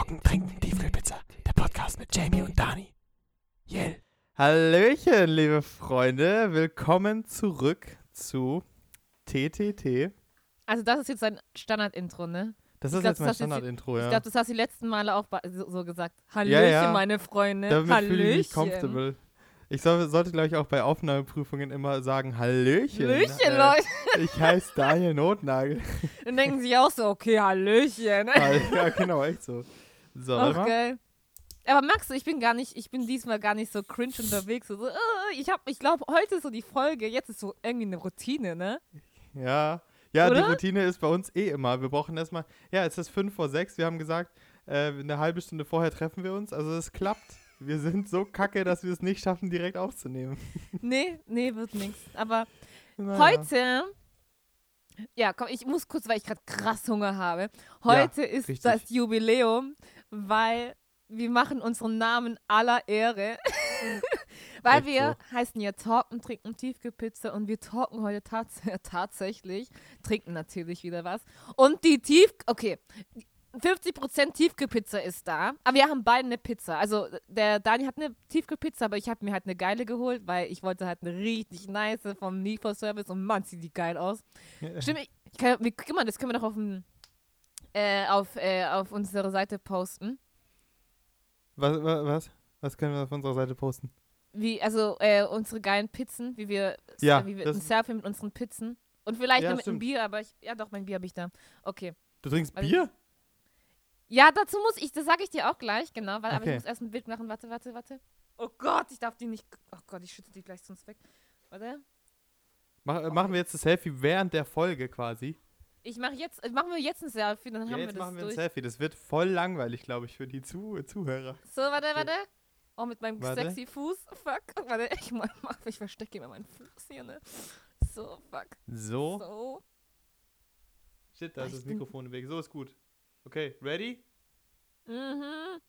Talken, Trinken, Tiefkühlpizza. Der Podcast mit Jamie und Dani. Yell. Hallöchen, liebe Freunde. Willkommen zurück zu TTT. Also das ist jetzt ein Standard-Intro, ne? Das Ich ist glaub, jetzt mein Standard-Intro, Ich ja. glaube, das hast du die letzten Male auch so, gesagt. Hallöchen, ja. meine Freunde. Damit Hallöchen. fühle ich mich comfortable. Ich soll, sollte, glaube ich, auch bei Aufnahmeprüfungen immer sagen, Hallöchen. Hallöchen, Äh, Leute. Ich heiße Daniel Notnagel. Dann denken sie auch so, okay, Hallöchen. ja, genau, echt so. So, mal. Okay. Aber merkst du, ich bin gar nicht, ich bin diesmal gar nicht so cringe unterwegs. So, so, äh, ich hab, ich glaube, heute ist so die Folge, jetzt ist so irgendwie eine Routine, ne? Ja. Ja, die Oder? Routine ist bei uns eh immer. Wir brauchen erstmal, ja, es ist fünf vor sechs. Wir haben gesagt, äh, eine halbe Stunde vorher treffen wir uns. Also es klappt. Wir sind so kacke, dass wir es nicht schaffen, direkt aufzunehmen. Nee, nee, wird nichts. Aber Naja. heute, ja, komm, ich muss kurz, weil ich gerade krass Hunger habe. Heute ist richtig. das Jubiläum, weil wir machen unseren Namen aller Ehre. weil Echt wir heißen ja Talken, trinken Tiefkühlpizza und wir talken heute tats tatsächlich, trinken natürlich wieder was. Und die Tief, okay, 50% Tiefkühlpizza ist da, aber wir haben beide eine Pizza. Also der Dani hat eine Tiefkühlpizza, aber ich habe mir halt eine geile geholt, weil ich wollte halt eine richtig nice vom Lieferservice und man sieht die geil aus. Stimmt, ich, ich kann, wir, guck mal, das können wir doch auf, dem, äh, auf, äh, auf unsere Seite posten. Was, wa- was? Was können wir auf unserer Seite posten? Wie, also äh, unsere geilen Pizzen, wie wir, Ja, wie wir ein Selfie mit unseren Pizzen. Und vielleicht Ja, noch mit einem. Bier, aber ich, ja doch, mein Bier habe ich da. Okay. Du trinkst Also- Bier? Ja, dazu muss ich, das sage ich dir auch gleich, genau, weil, aber Okay. ich muss erst ein Bild machen. Warte, warte, warte. Oh Gott, ich darf die nicht. Oh Gott, ich schütze die gleich sonst weg. Warte. Mach, äh, machen wir jetzt das Selfie während der Folge quasi? Ich mache jetzt, äh, machen wir jetzt ein Selfie, dann Ja, haben wir jetzt das machen wir ein durch. Selfie. Das wird voll langweilig, glaube ich, für die Zu Zuhörer. So, warte, warte. Oh, mit meinem Warte. sexy Fuß. Fuck. Warte, ich, mach, ich verstecke immer meinen Fuß hier, ne? So, fuck. So. So. Shit, da Ah, ist ich das Mikrofon im Weg. So ist gut. Okay, ready? Mhm.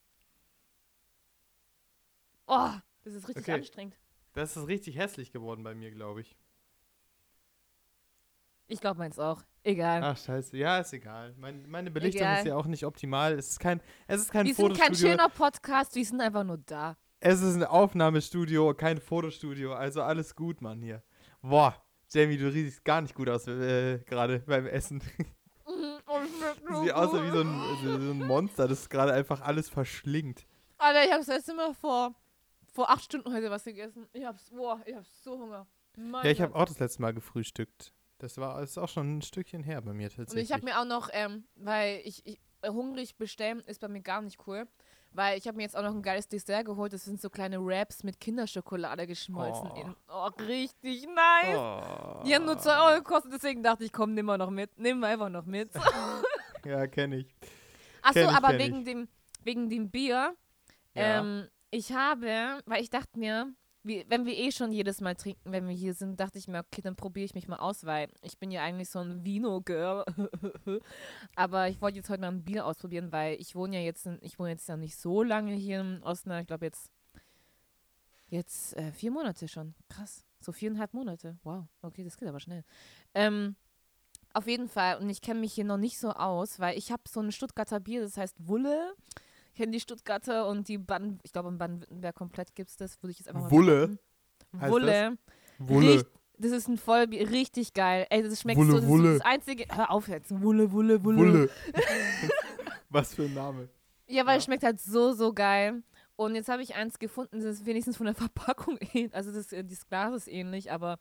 Oh, das ist richtig Okay. anstrengend. Das ist richtig hässlich geworden bei mir, glaube ich. Ich glaube meins auch. Egal. Ach, scheiße. Ja, ist egal. Mein, meine Belichtung Egal. ist ja auch nicht optimal. Es ist kein, es ist kein wir sind kein schöner Podcast, wir sind einfach nur da. es ist ein Aufnahmestudio, kein Fotostudio. Also alles gut, Mann, hier. Boah, Jamie, du riechst gar nicht gut aus äh, gerade beim Essen. Oh, Sieht aus wie so ein, so ein Monster, das gerade einfach alles verschlingt. Alter, ich habe das letzte Mal vor, vor acht Stunden heute was gegessen. Ich hab's, boah, ich hab so Hunger. Mein Ja, ich habe auch das letzte Mal gefrühstückt. Das war das ist auch schon ein Stückchen her bei mir Und tatsächlich. ich habe mir auch noch, ähm, weil ich, ich äh, hungrig bestellen ist bei mir gar nicht cool. Weil ich habe mir jetzt auch noch ein geiles Dessert geholt. Das sind so kleine Wraps mit Kinderschokolade geschmolzen. Oh. in- Oh, richtig nice. oh. Die haben nur 2 Euro gekostet, deswegen dachte ich, komm, nimm mal noch mit. Nimm mal einfach noch mit. Ja, kenne ich. Achso, aber wegen ich. dem, wegen dem Bier. Ja. Ähm, ich habe, weil ich dachte mir, wie, wenn wir eh schon jedes Mal trinken, wenn wir hier sind, dachte ich mir, okay, dann probiere ich mich mal aus, weil ich bin ja eigentlich so ein Vino-Girl. Aber ich wollte jetzt heute mal ein Bier ausprobieren, weil ich wohne ja jetzt, in, ich wohne jetzt ja nicht so lange hier im Osten, ich glaube jetzt, jetzt äh, vier Monate schon. Krass. So viereinhalb Monate. Wow. Okay, das geht aber schnell. Ähm, auf jeden Fall. Und ich kenne mich hier noch nicht so aus, weil ich habe so ein Stuttgarter Bier, das heißt Wulle. Ich kenne die Stuttgarter und die Baden, ich glaube in Baden-Württemberg komplett gibt es das, würde ich jetzt einfach mal Wulle? Heißt Wulle. Wulle. Richt- Das ist ein Vollbier, richtig geil. Ey, das schmeckt Wulle, so, das Wulle. das einzige, hör auf jetzt, Wulle, Wulle, Wulle. Wulle. Was für ein Name. Ja, weil Ja. es schmeckt halt so, so geil. Und jetzt habe ich eins gefunden, das ist wenigstens von der Verpackung ähnlich. Also das, äh, das Glas ist ähnlich, aber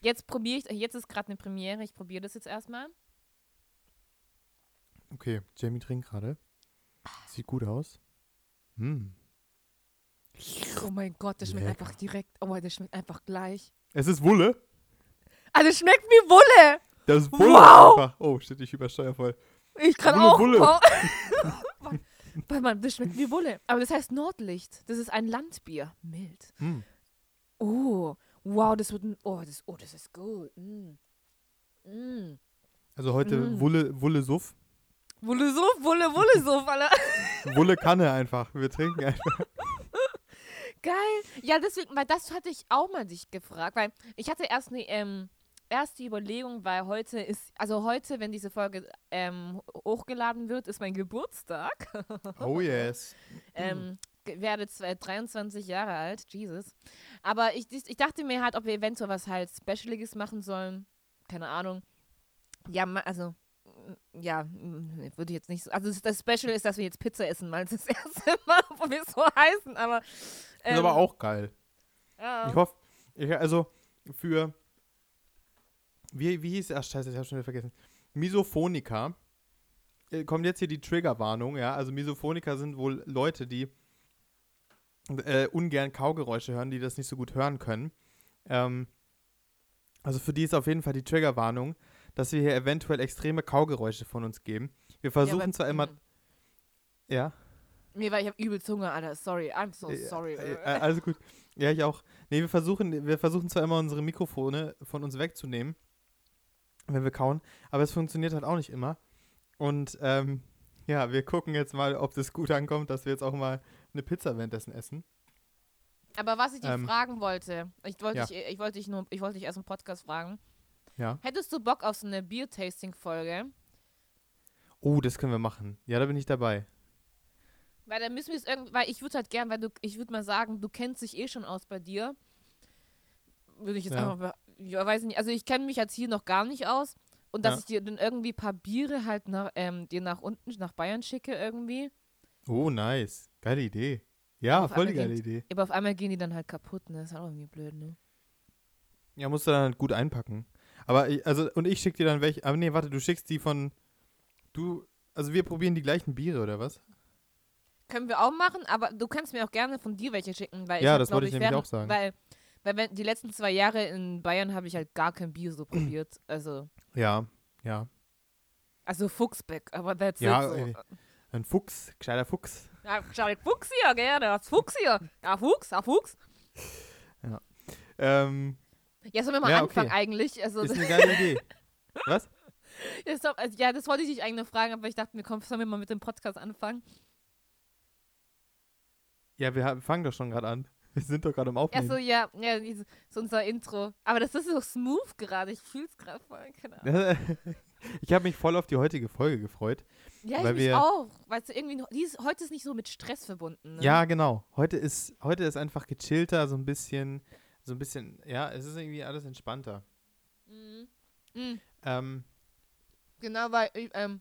jetzt probiere ich, jetzt ist gerade eine Premiere, ich probiere das jetzt erstmal. Okay, Jamie trinkt gerade. Sieht gut aus. Hm. Oh mein Gott, das schmeckt Lecker. einfach direkt, oh, das schmeckt einfach gleich. Es ist Wulle. Also es schmeckt wie Wulle. Das ist Wulle Wow. einfach. Oh, shit, ich übersteuere voll. Ich kann Wulle, auch. Wulle. Warte mal, das schmeckt wie Wulle. Aber das heißt Nordlicht. Das ist ein Landbier. Mild. Hm. Oh, wow, das wird ein, oh, das, oh, das ist gut. Mm. Mm. Also heute Mm. Wulle, Wulle Suff. Wulle so, Wulle, Wulle so, Alter. Wulle Kanne einfach. Wir trinken einfach. Geil. Ja, deswegen, weil das hatte ich auch mal dich gefragt, weil ich hatte erst eine, ähm, erst die Überlegung, weil heute ist, also heute, wenn diese Folge ähm, hochgeladen wird, ist mein Geburtstag. Oh yes. ähm, werde zwei- 23 Jahre alt, Jesus. Aber ich, ich dachte mir halt, ob wir eventuell was halt Specialiges machen sollen. Keine Ahnung. Ja, also, ja, mm, würde ich jetzt nicht so. Also, das- Special ist, dass wir jetzt Pizza essen, mal das erste Mal, wo wir so heißen, aber. ist ähm, aber auch geil. Ja. Ich hoffe, ich, also für. Wie, wie hieß Ach, scheiße, ich habe schon wieder vergessen. Misophonika. Äh, Kommt jetzt hier die Triggerwarnung, ja. Also Misophonika sind wohl Leute, die äh, ungern Kaugeräusche hören, die das nicht so gut hören können. Ähm, also für die ist auf jeden Fall die Triggerwarnung, dass wir hier eventuell extreme Kaugeräusche von uns geben. Wir versuchen aber- zwar immer. mm. Ja. Mir war, ich habe übel Zunge, Alter. Sorry, I'm so sorry. Äh, äh, also gut. Ja, ich auch. Nee, wir versuchen, wir versuchen zwar immer unsere Mikrofone von uns wegzunehmen, wenn wir kauen, aber es funktioniert halt auch nicht immer. Und ähm, ja, wir gucken jetzt mal, ob das gut ankommt, dass wir jetzt auch mal eine Pizza währenddessen essen. Aber was ich dich Ähm, fragen wollte, ich wollte ja. dich, ich wollte dich nur, ich wollte dich erst im Podcast fragen. Ja. Hättest du Bock auf so eine Beer-Tasting-Folge? Oh, das können wir machen. Ja, da bin ich dabei. Weil dann müssen wir es irgendwie, weil ich würde halt gern, weil du, ich würde mal sagen, du kennst dich eh schon aus bei dir. Würde ich jetzt Ja. einfach, mal- ja, weiß nicht, also ich kenne mich jetzt hier noch gar nicht aus. Und dass Ja. ich dir dann irgendwie ein paar Biere halt nach, ähm, dir nach unten, nach Bayern schicke irgendwie. Oh, nice. Geile Idee. Ja, voll die geile Idee. Aber auf einmal gehen die dann halt kaputt, ne? Das ist auch irgendwie blöd, ne? Ja, musst du dann halt gut einpacken. Aber, ich, also, und ich schick dir dann welche. Aber nee, warte, du schickst die von. Du. Also, wir probieren die gleichen Biere, oder was? Können wir auch machen, aber du kannst mir auch gerne von dir welche schicken, weil ich Ja, hab, das wollte ich nämlich während- auch sagen. Weil, weil wenn, die letzten zwei Jahre in Bayern habe ich halt gar kein Bier so probiert. Also, Ja, ja. also Fuchsbeck, aber that's Ja, it so. ey. Ein Fuchs, gescheiter Fuchs. Ja, den Fuchs hier, gell? Das Fuchs hier. Ja, Fuchs, ja, Fuchs. Ähm, Ja, sollen wir mal Ja, anfangen okay. eigentlich? Also, ist eine geile Idee. Was? ja, stopp, also, ja, das wollte ich dich eigentlich fragen, aber ich dachte mir, komm, sollen wir mal mit dem Podcast anfangen? Ja, wir haben- fangen doch schon gerade an. Wir sind doch gerade im Aufnehmen. so, ja, ja, diese- so unser Intro. Aber das ist so smooth gerade. Ich fühle es gerade voll, keine Ahnung. ich habe mich voll auf die heutige Folge gefreut. Ja, ich Weil mich wir- auch. Weißt du, irgendwie, noch- die ist, heute ist nicht so mit Stress verbunden. Ne? Ja, genau. Heute ist, heute ist einfach gechillter, so ein bisschen, so ein bisschen, ja, es ist irgendwie alles entspannter. Mhm. Mhm. Ähm, Genau, weil ich, ähm,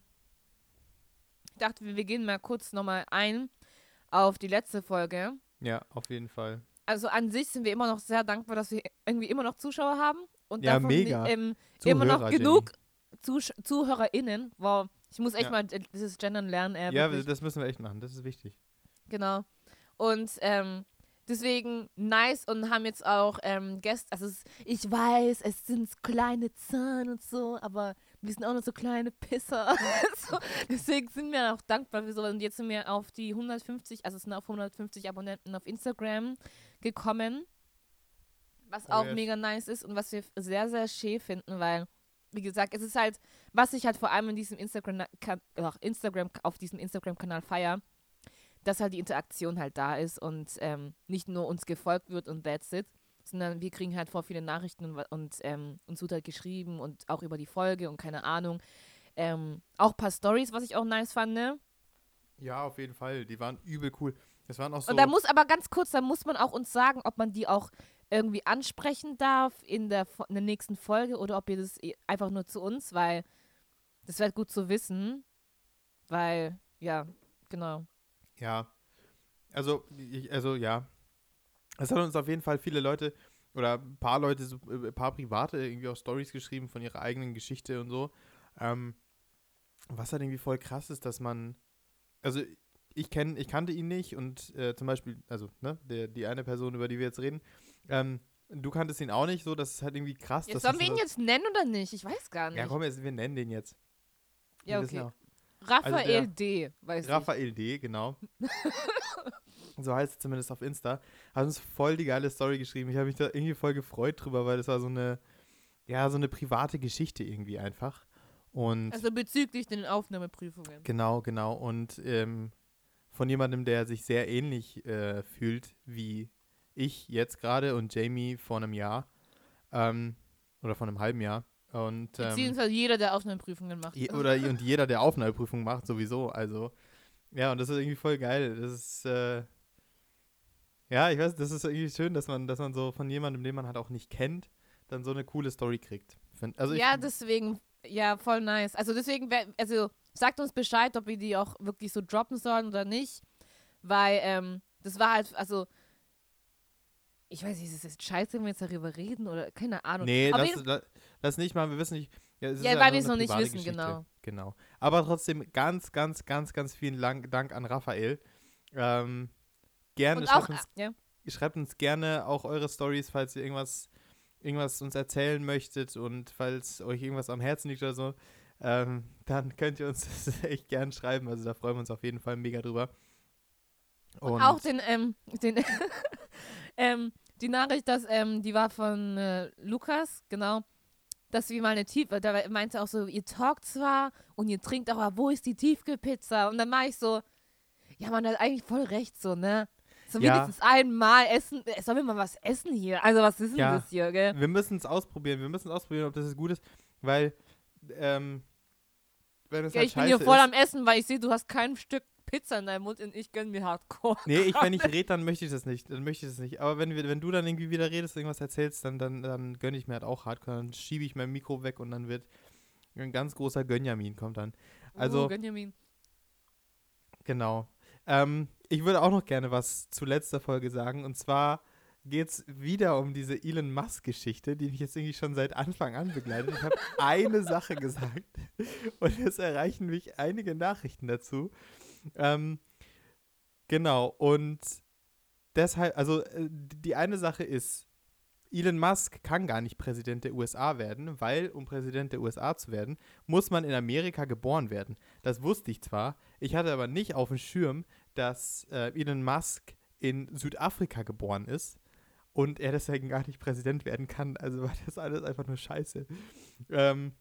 dachte, wir gehen mal kurz nochmal ein auf die letzte Folge. ja, auf jeden Fall. Also an sich sind wir immer noch sehr dankbar, dass wir irgendwie immer noch Zuschauer haben. Und Ja, davon mega. Ähm, immer noch genug Zusch ZuhörerInnen. Wow, ich muss echt Ja. mal dieses Gendern lernen. Äh. Ja, wirklich. das müssen wir echt machen, das ist wichtig. Genau. Und ähm, deswegen nice und haben jetzt auch ähm, Gäste. Also es, ich weiß, es sind kleine Zahlen und so, aber wir sind auch noch so kleine Pisser. so, deswegen sind wir auch dankbar für so. Und jetzt sind wir auf die 150, also es sind auf 150 Abonnenten auf Instagram gekommen. Was Oh auch yes. mega nice ist und was wir sehr, sehr schön finden, weil, wie gesagt, es ist halt, was ich halt vor allem in diesem Instagram, Instagram auf diesem Instagram-Kanal feier, dass halt die Interaktion halt da ist und ähm, nicht nur uns gefolgt wird und that's it, sondern wir kriegen halt vor viele Nachrichten und, und ähm, uns wird halt geschrieben und auch über die Folge und keine Ahnung. Ähm, auch ein paar Stories, was ich auch nice fand, ne? Ja, auf jeden Fall. Die waren übel cool. Das waren auch so. Und da muss aber ganz kurz, da muss man auch uns sagen, ob man die auch irgendwie ansprechen darf in der, in der nächsten Folge oder ob ihr das eh einfach nur zu uns, weil das wäre gut zu wissen, weil, ja, genau. Ja. Also, also ja. Es hat uns auf jeden Fall viele Leute oder ein paar Leute, äh, ein paar Private irgendwie auch Stories geschrieben von ihrer eigenen Geschichte und so. Ähm, was halt irgendwie voll krass ist, dass man, also ich kenne, ich kannte ihn nicht und äh, zum Beispiel, also ne, der, die eine Person, über die wir jetzt reden, ähm, du kanntest ihn auch nicht, so, das ist halt irgendwie krass. Jetzt dass sollen wir ihn jetzt nennen oder nicht? Ich weiß gar nicht. Ja, komm, jetzt, wir nennen den jetzt. Ja, okay. Auch. Raphael Also D. Weiß Raphael D., genau. so heißt es zumindest auf Insta. Hat uns voll die geile Story geschrieben. Ich habe mich da irgendwie voll gefreut drüber, weil das war so eine, ja, so eine private Geschichte irgendwie einfach. Und ich. Also bezüglich den Aufnahmeprüfungen. genau, genau. Und ähm, von jemandem, der sich sehr ähnlich äh, fühlt wie ich jetzt gerade und Jamie vor einem Jahr. Ähm, Oder von einem halben Jahr. Und, ähm, Beziehungsweise jeder, der Aufnahmeprüfungen macht. je, oder und jeder, der Aufnahmeprüfung macht, sowieso. Also, ja, und das ist irgendwie voll geil. Das ist, äh, ja, ich weiß, das ist irgendwie schön, dass man, dass man so von jemandem, den man halt auch nicht kennt, dann so eine coole Story kriegt. Also ja, deswegen, ja, voll nice. Also deswegen, also sagt uns Bescheid, ob wir die auch wirklich so droppen sollen oder nicht. Weil, ähm, das war halt, also, ich weiß nicht, ist es jetzt scheiße, wenn wir jetzt darüber reden oder keine Ahnung. Nee, das, das, das nicht mal. Wir wissen nicht. Ja, Ja, ja weil wir es noch nicht wissen, Geschichte. genau. Genau. Aber trotzdem ganz, ganz, ganz, ganz vielen Lang Dank an Raphael. Ähm, gerne Und schreibt auch, uns, ja, schreibt uns gerne auch eure Stories, falls ihr irgendwas, irgendwas uns erzählen möchtet und falls euch irgendwas am Herzen liegt oder so. Ähm, dann könnt ihr uns das echt gern schreiben. Also da freuen wir uns auf jeden Fall mega drüber. Und auch den, ähm, den ähm, die Nachricht, dass, ähm, die war von äh, Lukas, genau, dass wir mal eine Tief, da meinte auch so, ihr talkt zwar und ihr trinkt auch, aber wo ist die Tiefkühlpizza? Und dann war ich so, ja, man hat eigentlich voll recht, so, ne? So Ja. wenigstens einmal essen, äh, sollen wir mal was essen hier? Also was ist denn Ja. das hier, gell? Wir müssen es ausprobieren. Wir müssen ausprobieren, ob das jetzt gut ist, weil ähm, wenn es Ja, halt ich bin hier voll ist, am Essen, weil ich sehe, du hast kein Stück Pizza in deinem Mund und ich gönn mir Hardcore. Nee, ich, wenn ich rede, dann möchte ich das nicht. Dann möchte ich das nicht. Aber wenn, wir, wenn du dann irgendwie wieder redest, irgendwas erzählst, dann, dann, dann gönne ich mir halt auch Hardcore. Dann schiebe ich mein Mikro weg und dann wird ein ganz großer Gönjamin kommt dann. Also- uh, Gönjamin. Genau. Ähm, ich würde auch noch gerne was zu letzter Folge sagen. Und zwar geht es wieder um diese Elon Musk-Geschichte, die mich jetzt irgendwie schon seit Anfang an begleitet. Ich habe eine Sache gesagt und es erreichen mich einige Nachrichten dazu. Ähm, genau. Und deshalb, also äh, die eine Sache ist, Elon Musk kann gar nicht Präsident der USA werden, weil, um Präsident der USA zu werden, muss man in Amerika geboren werden. Das wusste ich zwar, ich hatte aber nicht auf dem Schirm, dass äh, Elon Musk in Südafrika geboren ist und er deswegen gar nicht Präsident werden kann. Also war das alles einfach nur scheiße. Ähm,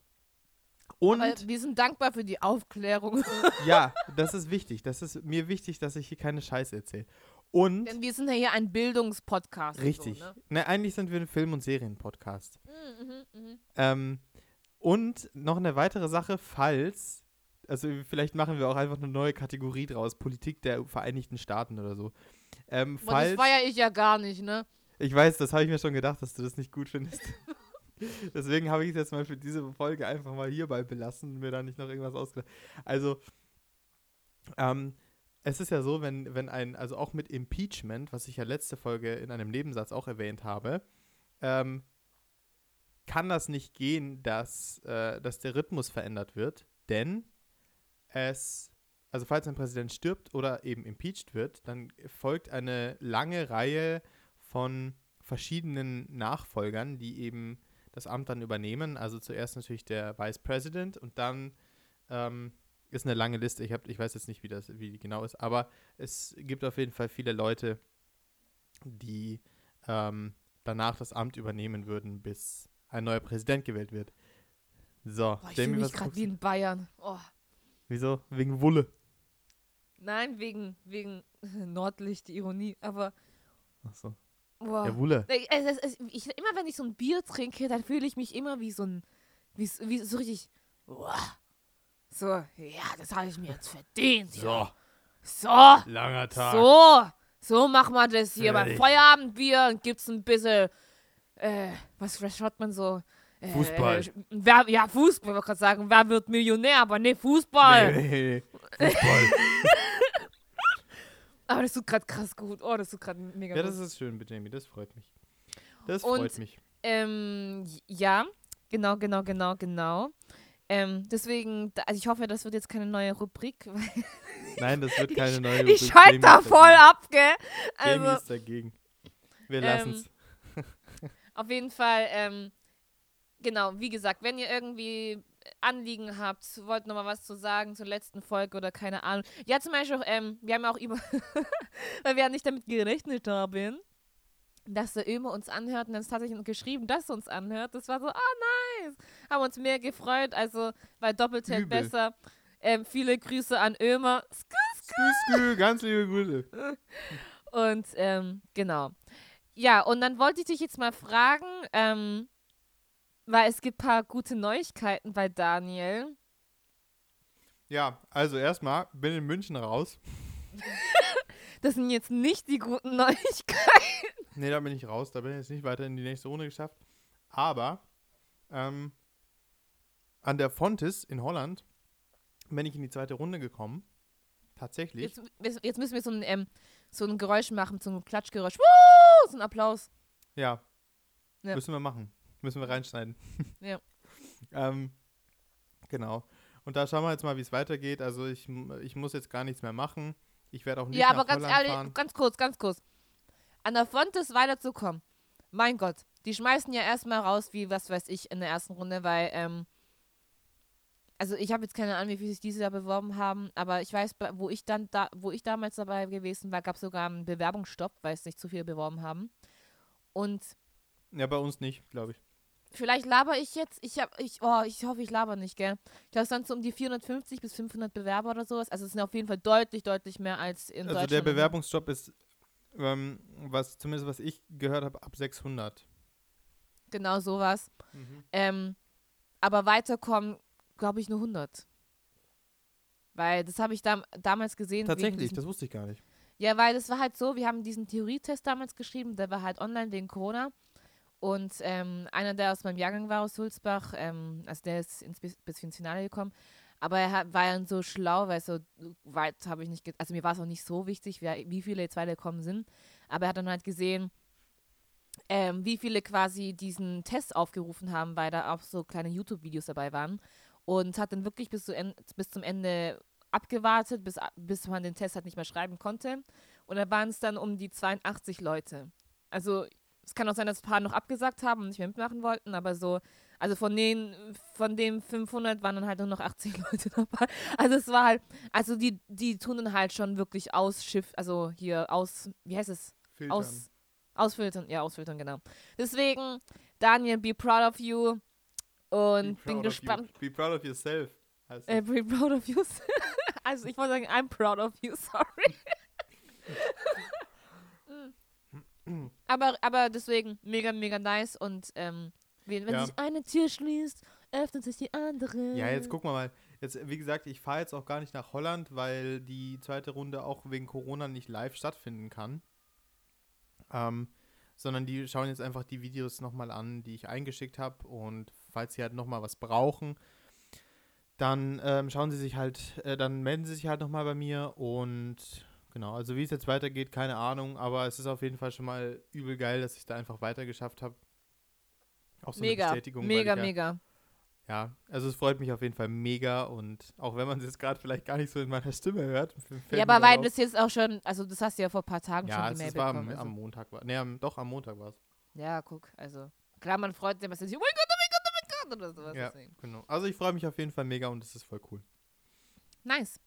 und Aber wir sind dankbar für die Aufklärung. ja, das ist wichtig. Das ist mir wichtig, dass ich hier keine Scheiße erzähle. Und Denn wir sind ja hier ein Bildungspodcast. richtig. So, ne? Ne, eigentlich sind wir ein Film- und Serienpodcast. Mhm, mhm, mhm. Ähm, und noch eine weitere Sache, falls, also vielleicht machen wir auch einfach eine neue Kategorie draus, Politik der Vereinigten Staaten oder so. Ähm, Boah, das falls, feiere ich ja gar nicht, ne? ich weiß, das habe ich mir schon gedacht, dass du das nicht gut findest. Deswegen habe ich es jetzt mal für diese Folge einfach mal hierbei belassen und mir da nicht noch irgendwas ausgedacht. Also, ähm, es ist ja so, wenn, wenn ein, also auch mit Impeachment, was ich ja letzte Folge in einem Nebensatz auch erwähnt habe, ähm, kann das nicht gehen, dass, äh, dass der Rhythmus verändert wird, denn es, also falls ein Präsident stirbt oder eben impeached wird, dann folgt eine lange Reihe von verschiedenen Nachfolgern, die eben das Amt dann übernehmen. Also zuerst natürlich der Vice President und dann ähm, ist eine lange Liste. Ich, hab, ich weiß jetzt nicht, wie das wie die genau ist, aber es gibt auf jeden Fall viele Leute, die ähm, danach das Amt übernehmen würden, bis ein neuer Präsident gewählt wird. So, Boah, ich Jamie, mich gerade wie in Bayern. Oh. Wieso? Wegen Wulle. Nein, wegen, wegen Nordlicht, die Ironie. Aber, Achso. Boah. Ja, Wulle. Ich, immer wenn ich so ein Bier trinke, dann fühle ich mich immer wie so ein, wie, wie so richtig, boah. so, ja, das habe ich mir jetzt verdient. Ja. So, langer so, so machen wir das hier beim. Feierabendbier und gibt's ein bisschen, äh, was, was schaut man so? Äh, Fußball. Äh, wer, ja, Fußball, ich wollte gerade sagen, wer wird Millionär, aber nee, Fußball. Nee, nee, nee. Fußball. Aber das tut gerade krass gut. Oh, das tut gerade mega ja, gut. das ist schön mit Jamie, das freut mich. Das Und- freut mich. Ähm, ja, genau, genau, genau, genau. Ähm, deswegen, also ich hoffe, das wird jetzt keine neue Rubrik. Nein, das wird keine neue ich Rubrik. schalte Jamie da voll dagegen. ab, gell? Jamie Also, ist dagegen. Wir Ähm, lassen es. auf jeden Fall, ähm, genau, wie gesagt, wenn ihr irgendwie Anliegen habt, wollt noch mal was zu sagen zur letzten Folge oder keine Ahnung. Ja, zum Beispiel, auch, ähm, wir haben ja auch über, weil wir ja nicht damit gerechnet haben, dass der Ömer uns anhört und dann ist tatsächlich geschrieben, dass er uns anhört. Das war so, ah, nice. Haben uns mehr gefreut, also bei Doppelt hält besser. Ähm, viele Grüße an Ömer. Skü, skü, ganz liebe Grüße. Und ähm, genau. Ja, und dann wollte ich dich jetzt mal fragen, ähm, weil es gibt ein paar gute Neuigkeiten bei Daniel. Ja, also erstmal bin in München raus. Das sind jetzt nicht die guten Neuigkeiten. Nee, da bin ich raus. Da bin ich jetzt nicht weiter in die nächste Runde geschafft. Aber ähm, an der Fontis in Holland bin ich in die zweite Runde gekommen. Tatsächlich. Jetzt, jetzt müssen wir so ein, ähm, so ein Geräusch machen, so ein Klatschgeräusch. Woo! So ein Applaus. Ja. Ja. Müssen wir machen. Müssen wir reinschneiden. Ja. ähm, genau. Und da schauen wir jetzt mal, wie es weitergeht. Also ich, ich muss jetzt gar nichts mehr machen. Ich werde auch nicht Ja, aber ganz Holland ehrlich, fahren. ganz kurz, ganz kurz. An der Fontes weiterzukommen. Mein Gott, die schmeißen ja erstmal raus, wie was weiß ich, in der ersten Runde, weil, ähm, also ich habe jetzt keine Ahnung, wie viele sich dieses Jahr beworben haben, aber ich weiß, wo ich dann da, wo ich damals dabei gewesen war, gab es sogar einen Bewerbungsstopp, weil es sich zu viele beworben haben. Und Ja, bei uns nicht, glaube ich. Vielleicht laber ich jetzt, ich habe, ich, oh, ich hoffe, ich laber nicht, gell? Ich glaube, es sind so um die 450 bis 500 Bewerber oder sowas. Also es sind auf jeden Fall deutlich, deutlich mehr als in Also Deutschland. der Bewerbungsstopp ist, ähm, was zumindest was ich gehört habe, ab 600. Genau sowas. Mhm. Ähm, aber weiterkommen, glaube ich, nur 100. Weil das habe ich dam damals gesehen. Tatsächlich, das wusste ich gar nicht. Ja, weil das war halt so, wir haben diesen Theorietest damals geschrieben, der war halt online wegen Corona. Und ähm, einer, der aus meinem Jahrgang war, aus Sulzbach, ähm, also der ist ins, bis, ins Finale gekommen, aber er hat, war dann so schlau, weil so weit habe ich nicht, also mir war es auch nicht so wichtig, wie, wie viele jetzt weitergekommen sind, aber er hat dann halt gesehen, ähm, wie viele quasi diesen Test aufgerufen haben, weil da auch so kleine YouTube-Videos dabei waren und hat dann wirklich bis, zu bis zum Ende abgewartet, bis, bis man den Test halt nicht mehr schreiben konnte. Und da waren es dann um die 82 Leute. Also es kann auch sein, dass ein paar noch abgesagt haben und nicht mehr mitmachen wollten, aber so, also von den, von den 500 waren dann halt nur noch 80 Leute dabei. Also es war halt, also die, die tun dann halt schon wirklich ausschiff, also hier aus, wie heißt es? Filtern. Aus, ausfiltern, ja, ausfiltern, genau. Deswegen, Daniel, be proud of you und Be bin gespannt. You. Be proud of yourself. Äh, be proud of you. also ich wollte sagen, I'm proud of you, sorry. Mm. aber, aber deswegen, mega, mega nice und ähm, wenn, wenn Ja. sich eine Tür schließt, öffnet sich die andere. Ja, jetzt gucken wir mal. Jetzt, wie gesagt, ich fahre jetzt auch gar nicht nach Holland, weil die zweite Runde auch wegen Corona nicht live stattfinden kann. Ähm, sondern die schauen jetzt einfach die Videos nochmal an, die ich eingeschickt habe. Und falls sie halt nochmal was brauchen, dann ähm, schauen sie sich halt, äh, dann melden sie sich halt nochmal bei mir. Und genau, also wie es jetzt weitergeht, keine Ahnung. Aber es ist auf jeden Fall schon mal übel geil, dass ich da einfach weiter geschafft habe. Auch so eine mega, Bestätigung. weil mega, ja, mega. ja, also es freut mich auf jeden Fall mega und auch wenn man es jetzt gerade vielleicht gar nicht so in meiner Stimme hört. Ja, aber weil das jetzt auch schon, also das hast du ja vor ein paar Tagen ja, schon die Mail es war am, bekommen. am also. Montag war. Nee, am, doch am Montag war es. Ja, guck, also klar, man freut sich, was sich, oh mein Gott, oh mein Gott, oh mein Gott, oder sowas. Ja, deswegen. genau. Also ich freue mich auf jeden Fall mega und es ist voll cool. Nice.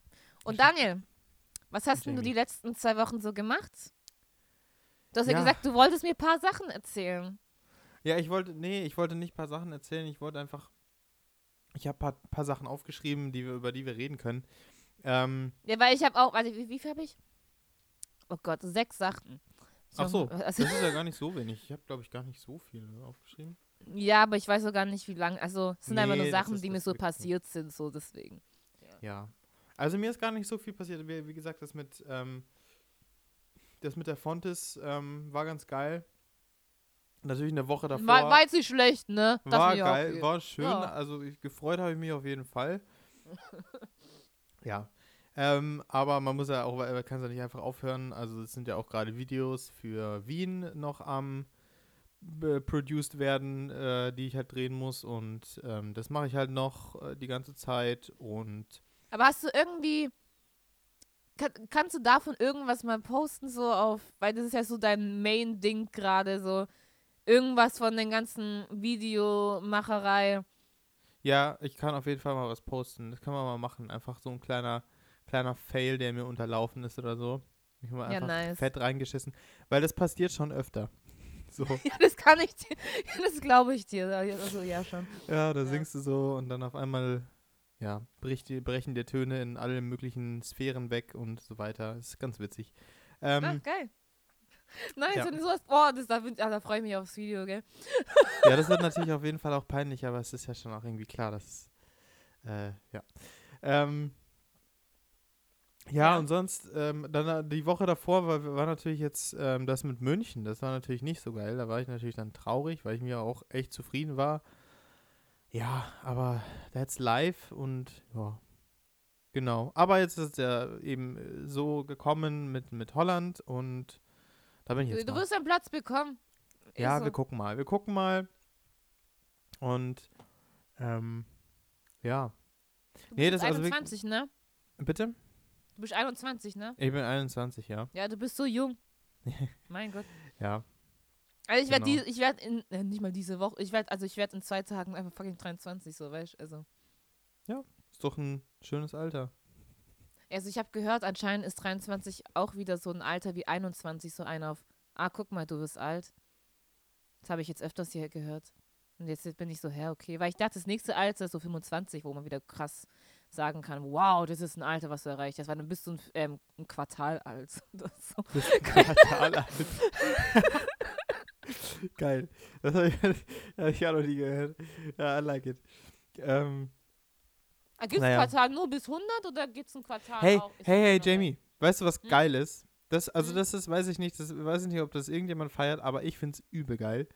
Und Ich- Daniel, was hast denn du die letzten zwei Wochen so gemacht? Du hast ja, Ja. gesagt, du wolltest mir ein paar Sachen erzählen. Ja, ich wollte, nee, ich wollte nicht ein paar Sachen erzählen, ich wollte einfach, ich habe ein paar, paar Sachen aufgeschrieben, die wir, über die wir reden können. Ähm, Ja, weil ich habe auch, warte, wie, wie viel habe ich? Oh Gott, sechs Sachen. Ich ach so, hab- das Also, ist ja gar nicht so wenig. Ich habe, glaube ich, gar nicht so viel aufgeschrieben. ja, aber ich weiß auch gar nicht, wie lange. Also, es sind einfach nur Nee, Sachen, die mir so wirklich passiert sind, so deswegen. Ja. Also mir ist gar nicht so viel passiert. Wie, wie gesagt, das mit, ähm, das mit der Fontis ähm, war ganz geil. Natürlich eine Woche davor. War, war jetzt nicht schlecht, ne? Darf war geil, war schön. Ja. Also ich, gefreut habe ich mich auf jeden Fall. ja. Ähm, aber man muss ja auch, man kann es ja nicht einfach aufhören. Also es sind ja auch gerade Videos für Wien noch am äh, produced werden, äh, die ich halt drehen muss. Und ähm, das mache ich halt noch äh, die ganze Zeit. Und Aber hast du irgendwie. Kann, kannst du davon irgendwas mal posten, so auf. Weil das ist ja so dein Main-Ding gerade, so. Irgendwas von den ganzen Videomacherei. Ja, ich kann auf jeden Fall mal was posten. Das kann man mal machen. Einfach so ein kleiner, kleiner Fail, der mir unterlaufen ist oder so. Ich habe Ja, einfach nice. fett reingeschissen. Weil das passiert schon öfter. So. Ja, das kann ich dir. Das glaube ich dir. Also, ja, schon. Ja, da Ja. singst du so und dann auf einmal, ja, bricht die, brechen dir Töne in alle möglichen Sphären weg und so weiter. Ist ganz witzig. Ähm, Ah, geil. Nein, Ja. du sowas, boah, das, da, ah, da freue ich mich aufs Video, gell? Ja, das wird natürlich auf jeden Fall auch peinlich, aber es ist ja schon auch irgendwie klar, dass. Äh, ja. Ähm, ja, Ja. und sonst, ähm, dann äh, die Woche davor war, war natürlich jetzt ähm, das mit München. Das war natürlich nicht so geil. Da war ich natürlich dann traurig, weil ich mir auch echt zufrieden war. Ja, aber that's live und ja. Genau. Aber jetzt ist er eben äh, so gekommen mit, mit Holland und da bin ich jetzt. Du mal. wirst einen Platz bekommen. Ist Ja, so. wir gucken mal. Wir gucken mal. Und ähm, ja. Du Nee, bist das also wirklich- 21, ne? Bitte? Du bist 21, ne? Ich bin 21, ja. Ja, du bist so jung. mein Gott. Ja. Also ich werde Genau. ich werde in, äh, nicht mal diese Woche, ich werde, also ich werde in zwei Tagen einfach fucking 23, so, weißt also. Ist doch ein schönes Alter. Also ich habe gehört, anscheinend ist 23 auch wieder so ein Alter wie 21, so ein auf, ah, guck mal, du bist alt. Das habe ich jetzt öfters hier gehört. Und jetzt bin ich so, hä, okay. Weil ich dachte, das nächste Alter ist so 25, wo man wieder krass sagen kann, wow, das ist ein Alter, was du erreicht hast. Weil dann bist du ein, ähm, ein Quartal alt. so. Total alt. Geil. Das habe ich, hab ich auch noch nie gehört. Ja, I like it. Ähm, Ah, Gibt es Naja. Quartal nur bis 100 oder gibt es ein Quartal hey, auch? Hey, hey, Jamie. Weißt du, was Hm? geil ist? Das, also Hm? das ist, weiß ich nicht, das weiß ich nicht, ob das irgendjemand feiert, aber ich finde es übel geil.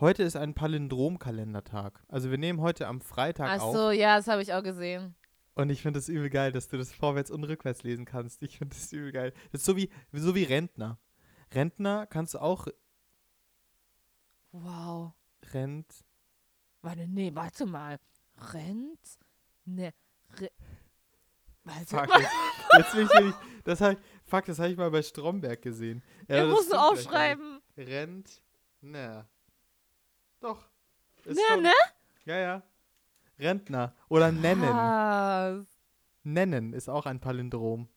Heute ist ein Palindrom-Kalendertag. Also wir nehmen heute am Freitag Ach auf. so, ja, das habe ich auch gesehen. Und ich finde das übel geil, dass du das vorwärts und rückwärts lesen kannst. Ich finde das übel geil. Das ist so wie, so wie Rentner. Rentner kannst du auch Wow. Rent. Warte, nee, warte mal. Rent? Ne. Re warte Fuck, mal. jetzt, jetzt bin ich. Das hab, ich- fuck, das habe ich mal bei Stromberg gesehen. Ja, Er das muss stimmt nur vielleicht gar nicht. aufschreiben. Rent. Ne. Doch. Ist Ne, schon- ne? Ja, ja. Rentner. Oder nennen. Krass. Nennen ist auch ein Palindrom.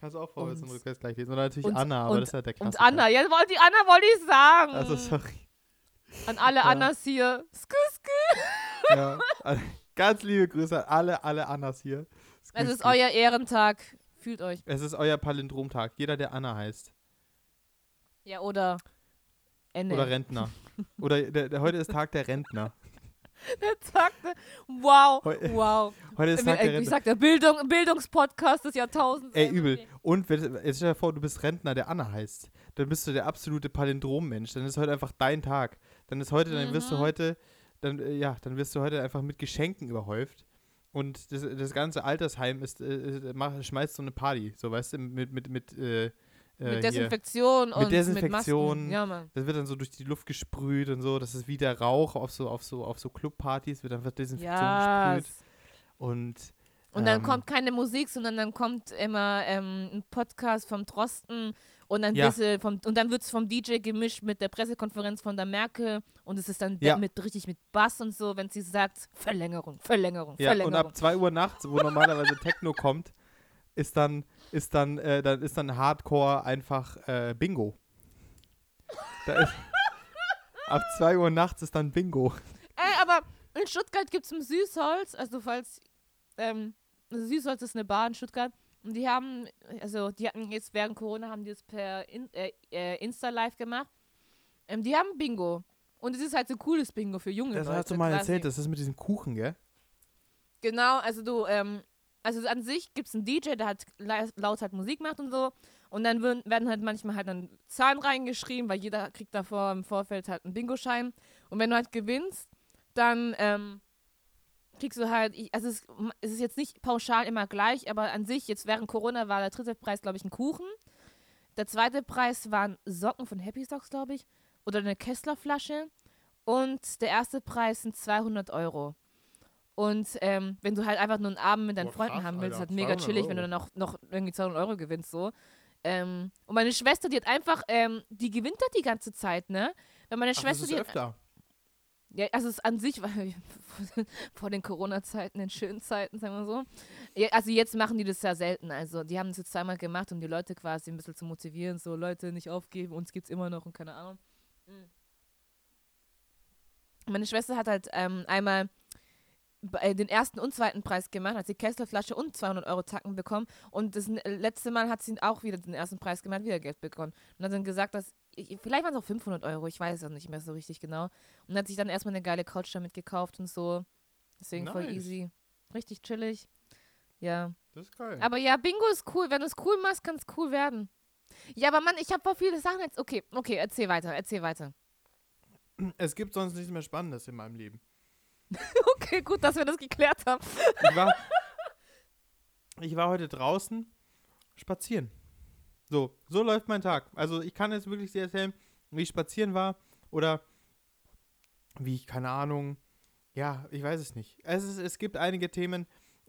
Kannst du auch vorwärts und, Und- rückwärts gleich lesen. Oder natürlich und- Anna, aber und- das ist halt der Und Klassiker. Anna, ja, die Anna wollte ich sagen. Also, sorry. An alle Ja. Annas hier. Skü, skü. ja. Ganz liebe Grüße an alle, alle Annas hier. Es Grüß ist euer Ehrentag. Fühlt euch. Es ist euer Palindromtag. Jeder, der Anna heißt. Ja, oder Ende. Oder Rentner. Oder der, der, heute ist Tag der Rentner. Der sagte, wow, Heu- wow. Heute ist Tag der Äh, Ich Rentner. sag der Bildung, Bildungspodcast des Jahrtausends. Ey, übel. Und jetzt stell dir vor, du bist Rentner, der Anna heißt. Dann bist du der absolute Palindrom-Mensch. Dann ist heute einfach dein Tag. Dann ist heute, dann wirst du Mhm. heute, dann, äh, ja, dann wirst du heute einfach mit Geschenken überhäuft. Und das, das ganze Altersheim ist, äh, äh, mach, schmeißt so eine Party. So, weißt du, mit, mit, mit, äh, äh, Mit hier. Desinfektion und Desinfektion. Mit. Ja. Das wird dann so durch die Luft gesprüht und so. Das ist wie der Rauch auf so, auf so, auf so Clubpartys, wird einfach Desinfektion Ja. gesprüht. Und Und dann ähm, kommt keine Musik, sondern dann kommt immer ähm, ein Podcast vom Drosten und dann, Ja. bisschen vom, und dann wird es vom DJ gemischt mit der Pressekonferenz von der Merkel und es ist dann Ja. mit, richtig mit Bass und so, wenn sie sagt, Verlängerung, Verlängerung, Ja, und Verlängerung. ab 2 Uhr nachts, wo normalerweise Techno kommt, ist dann, ist dann, äh, dann ist dann Hardcore einfach äh, Bingo. Da ist, ab 2 Uhr nachts ist dann Bingo. Ey, aber in Stuttgart gibt es ein Süßholz, also falls, ähm, Süßholz ist eine Bar in Stuttgart und die haben, also die hatten jetzt während Corona, haben die es per in, äh, äh, Insta Live gemacht. Ähm, die haben Bingo. Und es ist halt so ein cooles Bingo für junge Das Leute. hast du mal erzählt, das ist mit diesem Kuchen, gell? Genau, also du, ähm, also an sich gibt es einen DJ, der halt laut halt Musik macht und so. Und dann werden halt manchmal halt dann Zahlen reingeschrieben, weil jeder kriegt davor im Vorfeld halt einen Bingo-Schein. Und wenn du halt gewinnst, dann ähm, kriegst du halt, ich, also es, es ist jetzt nicht pauschal immer gleich, aber an sich, jetzt während Corona war der dritte Preis, glaube ich, ein Kuchen. Der zweite Preis waren Socken von Happy Socks, glaube ich, oder eine Kessler-Flasche. Und der erste Preis sind 200 Euro. Und ähm, wenn du halt einfach nur einen Abend mit deinen Boah, Freunden krass, haben willst, Alter, halt mega 200 chillig, wenn du Euro. dann auch noch irgendwie 200 Euro gewinnst, so. Ähm, und meine Schwester, die hat einfach, ähm, die gewinnt halt die ganze Zeit, ne? Wenn meine Ach, das Schwester, ist die öfter. Ja, also es an sich, weil vor den Corona-Zeiten, den schönen Zeiten, sagen wir so. Ja, also jetzt machen die das ja selten. Also die haben das jetzt zweimal gemacht, um die Leute quasi ein bisschen zu motivieren. So, Leute, nicht aufgeben, uns gibt's immer noch und keine Ahnung. Mhm. Meine Schwester hat halt ähm, einmal äh, den ersten und zweiten Preis gemacht, hat sie Kesselflasche und 200 Euro Zacken bekommen. Und das letzte Mal hat sie auch wieder den ersten Preis gemacht, wieder Geld bekommen. Und hat dann gesagt, dass, vielleicht waren es auch 500 Euro, ich weiß es nicht mehr so richtig genau. Und hat sich dann erstmal eine geile Couch damit gekauft und so. Deswegen voll Nice. easy. Richtig chillig. Ja. Das ist geil. Aber ja, Bingo ist cool. Wenn du es cool machst, kann es cool werden. Ja, aber Mann, ich habe voll viele Sachen jetzt. Okay, okay, erzähl weiter, erzähl weiter. es gibt sonst nichts mehr Spannendes in meinem Leben. Okay, gut, dass wir das geklärt haben. Ich war, ich war heute draußen spazieren. So, so läuft mein Tag. Also ich kann jetzt wirklich dir erzählen, wie ich spazieren war oder wie ich, keine Ahnung, ja, ich weiß es nicht. Es, ist, es gibt einige Themen,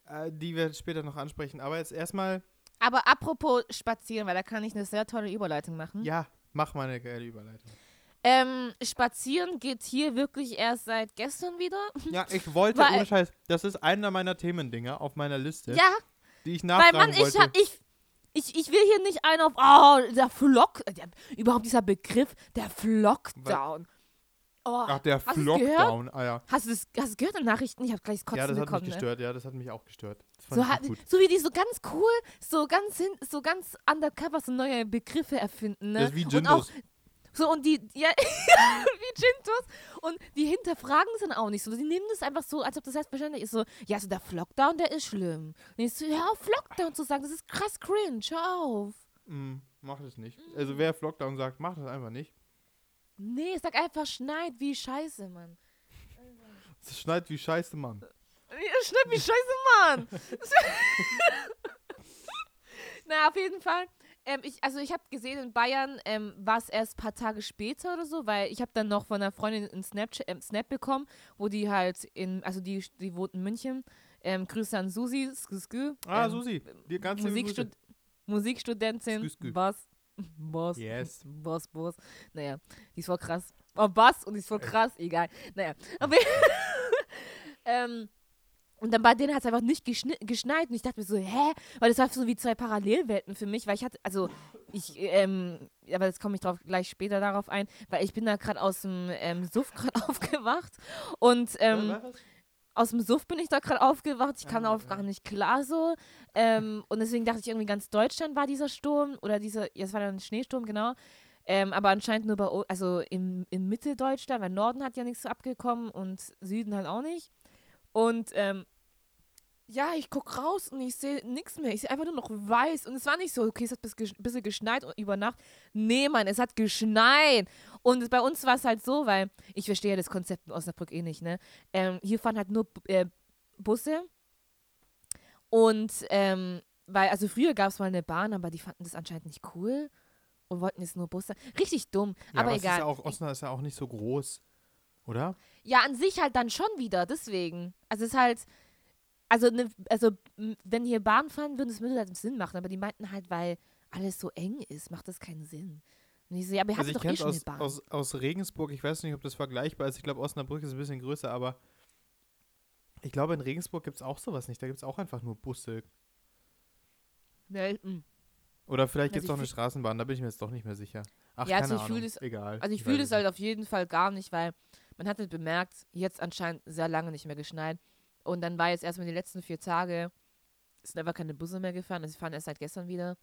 äh, die wir später noch ansprechen. Aber jetzt erstmal, Aber apropos spazieren, weil da kann ich eine sehr tolle Überleitung machen. ja, mach mal eine geile Überleitung. Ähm, spazieren geht hier wirklich erst seit gestern wieder. Ja, ich wollte, Weil- ohne Scheiß, das ist einer meiner Themendinger auf meiner Liste, Ja, die ich weil nachfragen Mann, ich, wollte. hab, ich, ich, ich will hier nicht einen auf, oh, der Flock, der, überhaupt dieser Begriff, der Flockdown. Oh, Ach, der? Flockdown, ah ja. Hast du es hast du's gehört in Nachrichten? Ich habe gleich das Kotzen Ja, das hat bekommen. mich ne? gestört, ja, das hat mich auch gestört. Das So, hat, so wie die so ganz cool, so ganz hin, so ganz undercover so neue Begriffe erfinden, ne? Das ist wie Und auch Jindos. So und die, ja, wie Jintos und die hinterfragen es dann auch nicht so. Die nehmen das einfach so, als ob das selbstverständlich ist. So, ja, so der Flockdown, der ist schlimm. Und ich so, hör auf, Flockdown zu sagen, das ist krass cringe, hör auf. Mm, mach das nicht. Also wer Flockdown sagt, macht das einfach nicht. Nee, sag einfach schneit wie Scheiße, Mann. Es schneit wie Scheiße, Mann. Ja, schneit wie Scheiße, Mann. Na, auf jeden Fall. Ähm, ich, also ich habe gesehen, in Bayern ähm, war es erst ein paar Tage später oder so, weil ich habe dann noch von einer Freundin einen Snapchat, ähm, Snap bekommen, wo die halt in, also die, die wohnt in München. Ähm, Grüße an Susi, skü, Ah, ähm, Susi, dir ganz liebe Musikstud Musikstudentin. Skü, skü. Boss. Boss. Yes. Boss, Boss. Naja, die ist voll krass. Oh, Bass und die ist voll krass, egal. Naja, aber. ähm, und dann bei denen hat es einfach nicht geschneit und ich dachte mir so, hä? Weil das war so wie zwei Parallelwelten für mich, weil ich hatte, also ich, ähm, aber jetzt komme ich drauf gleich später darauf ein, weil ich bin da gerade aus dem ähm, Suff gerade aufgewacht und ähm, aus dem Suff bin ich da gerade aufgewacht. Ich kam Ah, darauf gar nicht klar so. Ähm, und deswegen dachte ich irgendwie, ganz Deutschland war dieser Sturm oder dieser, ja, es war dann ein Schneesturm, genau. Ähm, aber anscheinend nur bei, also im, im Mitteldeutschland, weil Norden hat ja nichts so abgekommen und Süden halt auch nicht. Und ähm, ja, ich guck raus und ich sehe nichts mehr. Ich sehe einfach nur noch weiß. Und es war nicht so, okay, es hat ein bisschen bisschen geschneit über Nacht. Nee, Mann, es hat geschneit. Und bei uns war es halt so, weil ich verstehe ja das Konzept in Osnabrück eh nicht, ne? Ähm, hier fahren halt nur äh, Busse. Und ähm, weil, also früher gab es mal eine Bahn, aber die fanden das anscheinend nicht cool und wollten jetzt nur Busse. Richtig dumm, Ja, aber Ist egal. ja auch, Osnabrück ist ja auch nicht so groß, oder? Ja, an sich halt dann schon wieder, deswegen. Also es ist halt, also, ne, also wenn hier Bahn fahren würden, das würde halt Sinn machen, aber die meinten halt, weil alles so eng ist, macht das keinen Sinn. Und ich so, ja, aber ihr habt Also ich doch eh schon eine aus, Bahn. aus, aus Regensburg, ich weiß nicht, ob das vergleichbar ist. Ich glaube, Osnabrück ist ein bisschen größer, aber ich glaube, in Regensburg gibt es auch sowas nicht. Da gibt es auch einfach nur Busse. Selten. Oder vielleicht Also gibt es ich auch eine Straßenbahn, da bin ich mir jetzt doch nicht mehr sicher. Ach, Ja, keine also ich Ahnung. das- Egal. Also ich weiß fühle es das halt auf jeden Fall gar nicht, weil man hat halt bemerkt, jetzt anscheinend sehr lange nicht mehr geschneit. Und dann war jetzt erstmal die letzten vier Tage, es sind einfach keine Busse mehr gefahren, also sie fahren erst seit gestern wieder.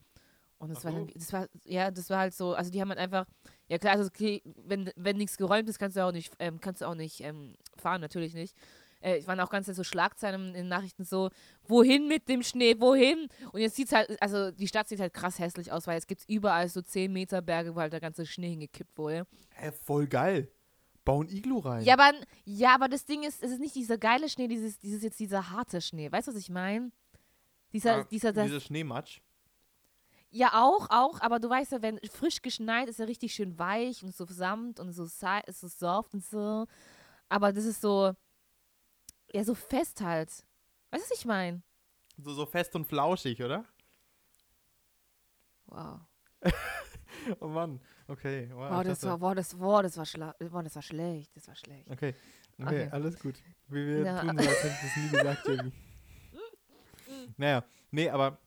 Und das Ach war dann, das war, ja, das war halt so, also die haben halt einfach, ja klar, also okay, wenn, wenn nichts geräumt ist, kannst du auch nicht, ähm, kannst du auch nicht ähm, fahren, natürlich nicht. Äh, es waren auch ganz so Schlagzeilen in den Nachrichten so, wohin mit dem Schnee, wohin? Und jetzt sieht es halt, also die Stadt sieht halt krass hässlich aus, weil es gibt überall so 10 Meter Berge, wo halt der ganze Schnee hingekippt wurde. Hä, voll geil. Bau ein Iglu rein. Ja, aber, ja, aber das Ding ist, es ist nicht dieser geile Schnee, dieses, dieses jetzt dieser harte Schnee. Weißt du, was ich meine? Dieser, Ah, dieser, das, Dieser Schneematsch. ja auch, auch, aber du weißt ja, wenn frisch geschneit ist er richtig schön weich und so samt und so, ist so soft und so. Aber das ist so, ja, so fest halt. Weißt du, was ich meine? So, so fest und flauschig, oder? Wow. Oh Mann. Okay. Wow, Wow, das war, wow, das, wow, das war, schla wow, das war schlecht, das war schlecht. Okay. okay. Okay. alles gut. Wir, wir Ja. tun so, als hätte ich das nie gesagt, Jamie. naja, nee, aber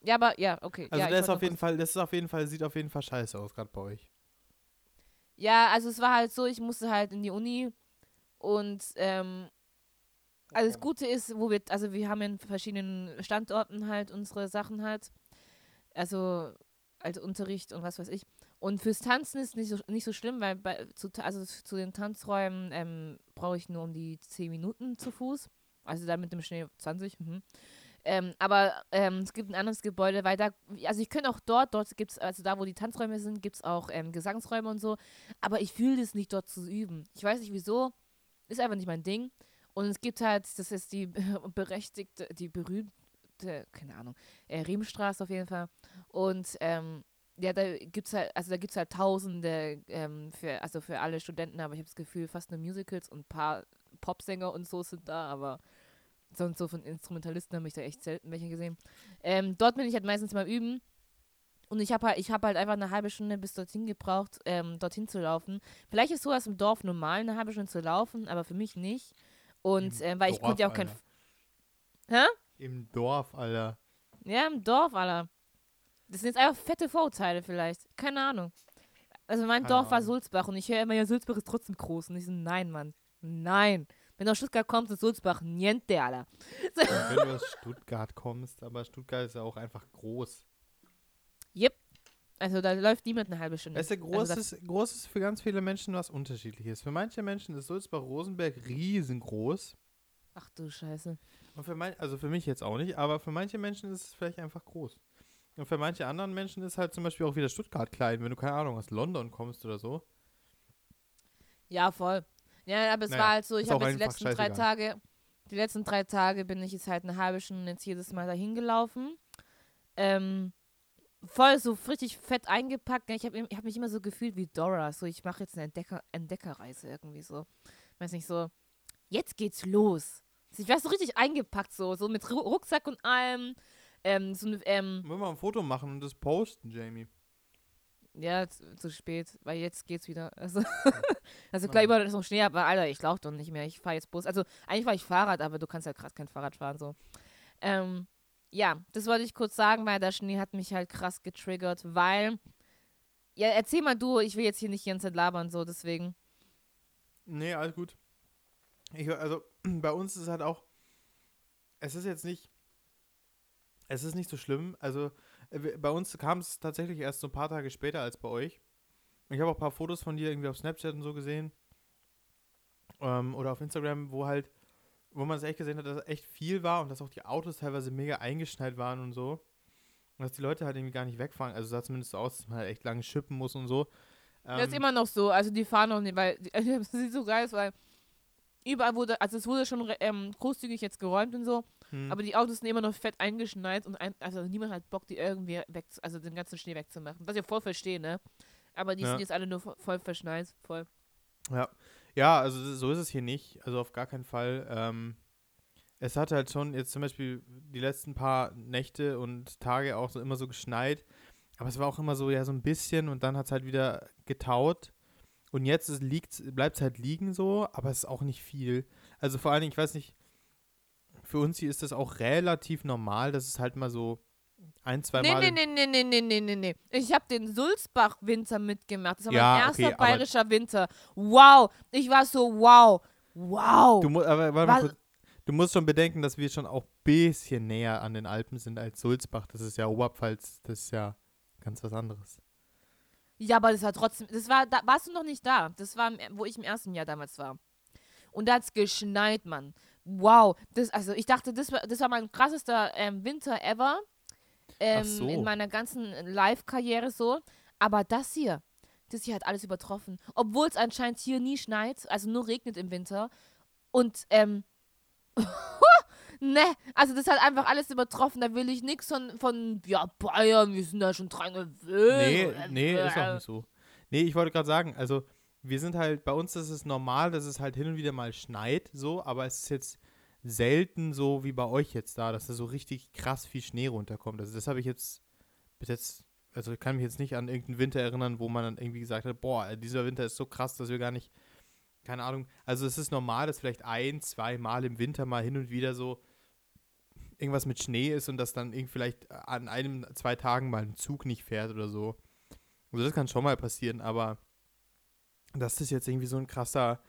Ja, aber, ja, okay. also ja, das ist auf jeden Fall, das ist auf jeden Fall, sieht auf jeden Fall scheiße aus, gerade bei euch. Ja, also es war halt so, ich musste halt in die Uni und ähm, Also das Gute ist, wo wir, also wir haben in verschiedenen Standorten halt unsere Sachen halt. Also als Unterricht und was weiß ich. Und fürs Tanzen ist nicht so, nicht so schlimm, weil bei, zu, also zu den Tanzräumen ähm, brauche ich nur um die 10 Minuten zu Fuß. Also dann mit dem Schnee 20. Mhm. Ähm, aber ähm, es gibt ein anderes Gebäude, weil da, also ich könnte auch dort, dort gibt es, also da, wo die Tanzräume sind, gibt es auch ähm, Gesangsräume und so. Aber ich fühle das nicht, dort zu üben. Ich weiß nicht wieso. Ist einfach nicht mein Ding. Und es gibt halt, das ist die berechtigte, die berühmte, keine Ahnung, äh, Riemstraße auf jeden Fall. Und ähm, ja, da gibt's halt, also da gibt's halt Tausende ähm, für, also für alle Studenten, aber ich habe das Gefühl, fast nur Musicals und ein paar Popsänger und so sind da, aber sonst so von Instrumentalisten habe ich da echt selten welche gesehen. Ähm, dort bin ich halt meistens mal üben. Und ich habe halt, ich hab halt einfach eine halbe Stunde bis dorthin gebraucht, ähm, dorthin zu laufen. Vielleicht ist sowas im Dorf normal, eine halbe Stunde zu laufen, aber für mich nicht. Und äh, weil ich Dorf, konnte ja auch kein. Alter. Hä? Im Dorf, Alter. Ja, im Dorf, Alter. Das sind jetzt einfach fette Vorurteile vielleicht. Keine Ahnung. Also mein Keine Dorf war Ahnung. Sulzbach und ich höre immer, ja, Sulzbach ist trotzdem groß. Und ich so, nein, Mann. Nein. Wenn du aus Stuttgart kommst, ist Sulzbach niente, Alter. Wenn du aus Stuttgart kommst, aber Stuttgart ist ja auch einfach groß. Yep. Also da läuft niemand eine halbe Stunde. Weißt du, groß, Also das- ist, groß ist für ganz viele Menschen was Unterschiedliches. Für manche Menschen ist Sulzbach-Rosenberg riesengroß. Ach du Scheiße. Und für mein, also für mich jetzt auch nicht, aber für manche Menschen ist es vielleicht einfach groß. Und für manche anderen Menschen ist halt zum Beispiel auch wieder Stuttgart klein, wenn du keine Ahnung aus London kommst oder so. Ja, voll. Ja, aber es Naja, war halt so, ich habe jetzt die letzten drei. Tage, die letzten drei Tage bin ich jetzt halt eine halbe Stunde jetzt jedes Mal dahin gelaufen. Ähm, voll so richtig fett eingepackt. Ich habe ich hab mich immer so gefühlt wie Dora. So, ich mache jetzt eine Entdecker Entdeckerreise irgendwie so. Weiß nicht, so, jetzt geht's los. Ich war so richtig eingepackt, so, so mit Ru Rucksack und allem. Ähm, so, eine, ähm, Wollen wir mal ein Foto machen und das posten, Jamie? Ja, zu, zu spät, weil jetzt geht's wieder. Also, also klar, überall ist noch Schnee, aber Alter, ich laufe doch nicht mehr. Ich fahre jetzt Bus. Also, eigentlich fahre ich Fahrrad, aber du kannst ja gerade kein Fahrrad fahren, so. Ähm, ja, das wollte ich kurz sagen, weil der Schnee hat mich halt krass getriggert, weil. Ja, erzähl mal du, ich will jetzt hier nicht die ganze Zeit labern, so, deswegen. Nee, alles gut. Ich, also, bei uns ist es halt auch, es ist jetzt nicht, es ist nicht so schlimm. Also, äh, bei uns kam es tatsächlich erst so ein paar Tage später als bei euch. Ich habe auch ein paar Fotos von dir irgendwie auf Snapchat und so gesehen. Ähm, oder auf Instagram, wo halt, wo man es echt gesehen hat, dass es echt viel war und dass auch die Autos teilweise mega eingeschneit waren und so. Und dass die Leute halt irgendwie gar nicht wegfahren. Also sah zumindest so aus, dass man halt echt lange schippen muss und so. das ist Ähm, immer noch so, also die fahren noch nicht, weil, das sieht so geil aus, weil überall wurde, also es wurde schon ähm, großzügig jetzt geräumt und so, hm. Aber die Autos sind immer noch fett eingeschneit und ein, also niemand hat Bock, die irgendwie weg, also den ganzen Schnee wegzumachen. Was ich voll verstehe, ne? Aber die Ja. sind jetzt alle nur vo- voll verschneit, voll. Ja. ja, also so ist es hier nicht. Also auf gar keinen Fall. Ähm, es hat halt schon jetzt zum Beispiel die letzten paar Nächte und Tage auch so immer so geschneit. Aber es war auch immer so, ja, so ein bisschen und dann hat es halt wieder getaut. Und jetzt bleibt es halt liegen so, aber es ist auch nicht viel. Also vor allen Dingen, ich weiß nicht, für uns hier ist das auch relativ normal, dass es halt mal so ein, zwei Nee, Mal. nee, nee, nee, nee, nee, nee, nee, nee. Ich habe den Sulzbach-Winter mitgemacht. Das war Ja, mein erster okay, bayerischer Winter. Wow. Ich war so, wow. Wow. Du, mu aber, warte mal kurz. du musst schon bedenken, dass wir schon auch ein bisschen näher an den Alpen sind als Sulzbach. Das ist ja Oberpfalz, das ist ja ganz was anderes. Ja, aber das war trotzdem, das war, da warst du noch nicht da. Das war, wo ich im ersten Jahr damals war. Und da hat's geschneit, Mann. Wow. Das, also ich dachte, das war, das war mein krassester ähm, Winter ever. Ähm, so. In meiner ganzen Live-Karriere so. Aber das hier, das hier hat alles übertroffen. Obwohl es anscheinend hier nie schneit, also nur regnet im Winter. Und, ähm, ne, also das hat einfach alles übertroffen. Da will ich nichts von, von, ja, Bayern, wir sind da schon dran gewöhnt. Nee, nee, ist auch nicht so. Nee, ich wollte gerade sagen, also wir sind halt, bei uns ist es normal, dass es halt hin und wieder mal schneit, so, aber es ist jetzt selten so wie bei euch jetzt da, dass da so richtig krass viel Schnee runterkommt. Also das habe ich jetzt bis jetzt, also ich kann mich jetzt nicht an irgendeinen Winter erinnern, wo man dann irgendwie gesagt hat, boah, dieser Winter ist so krass, dass wir gar nicht, keine Ahnung, also es ist normal, dass vielleicht ein, zwei Mal im Winter mal hin und wieder so irgendwas mit Schnee ist und dass dann irgendwie vielleicht an einem, zwei Tagen mal ein Zug nicht fährt oder so. Also das kann schon mal passieren, aber das jetzt irgendwie so ein krasser,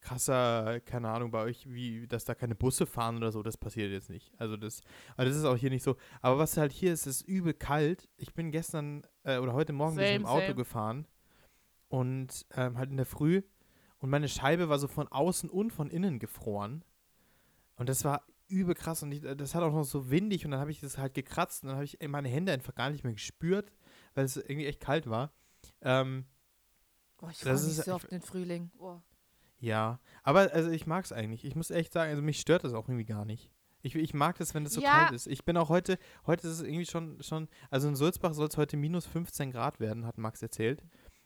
krasser, keine Ahnung, bei euch, wie, dass da keine Busse fahren oder so, das passiert jetzt nicht. Also das, also das ist auch hier nicht so. Aber was halt hier ist, ist übel kalt. Ich bin gestern äh, oder heute Morgen Same, im Auto same. gefahren und ähm, halt in der Früh und meine Scheibe war so von außen und von innen gefroren. Und das war übel krass und ich, das hat auch noch so windig und dann habe ich das halt gekratzt und dann habe ich meine Hände einfach gar nicht mehr gespürt, weil es irgendwie echt kalt war. Ähm, Boah, ich Das freue mich ist- so auf den Frühling. Boah. ja, aber also ich mag es eigentlich. Ich muss echt sagen, also mich stört das auch irgendwie gar nicht. Ich, ich mag das, wenn es so Ja. kalt ist. Ich bin auch heute, heute ist es irgendwie schon, schon also in Sulzbach soll es heute minus 15 Grad werden, hat Max erzählt.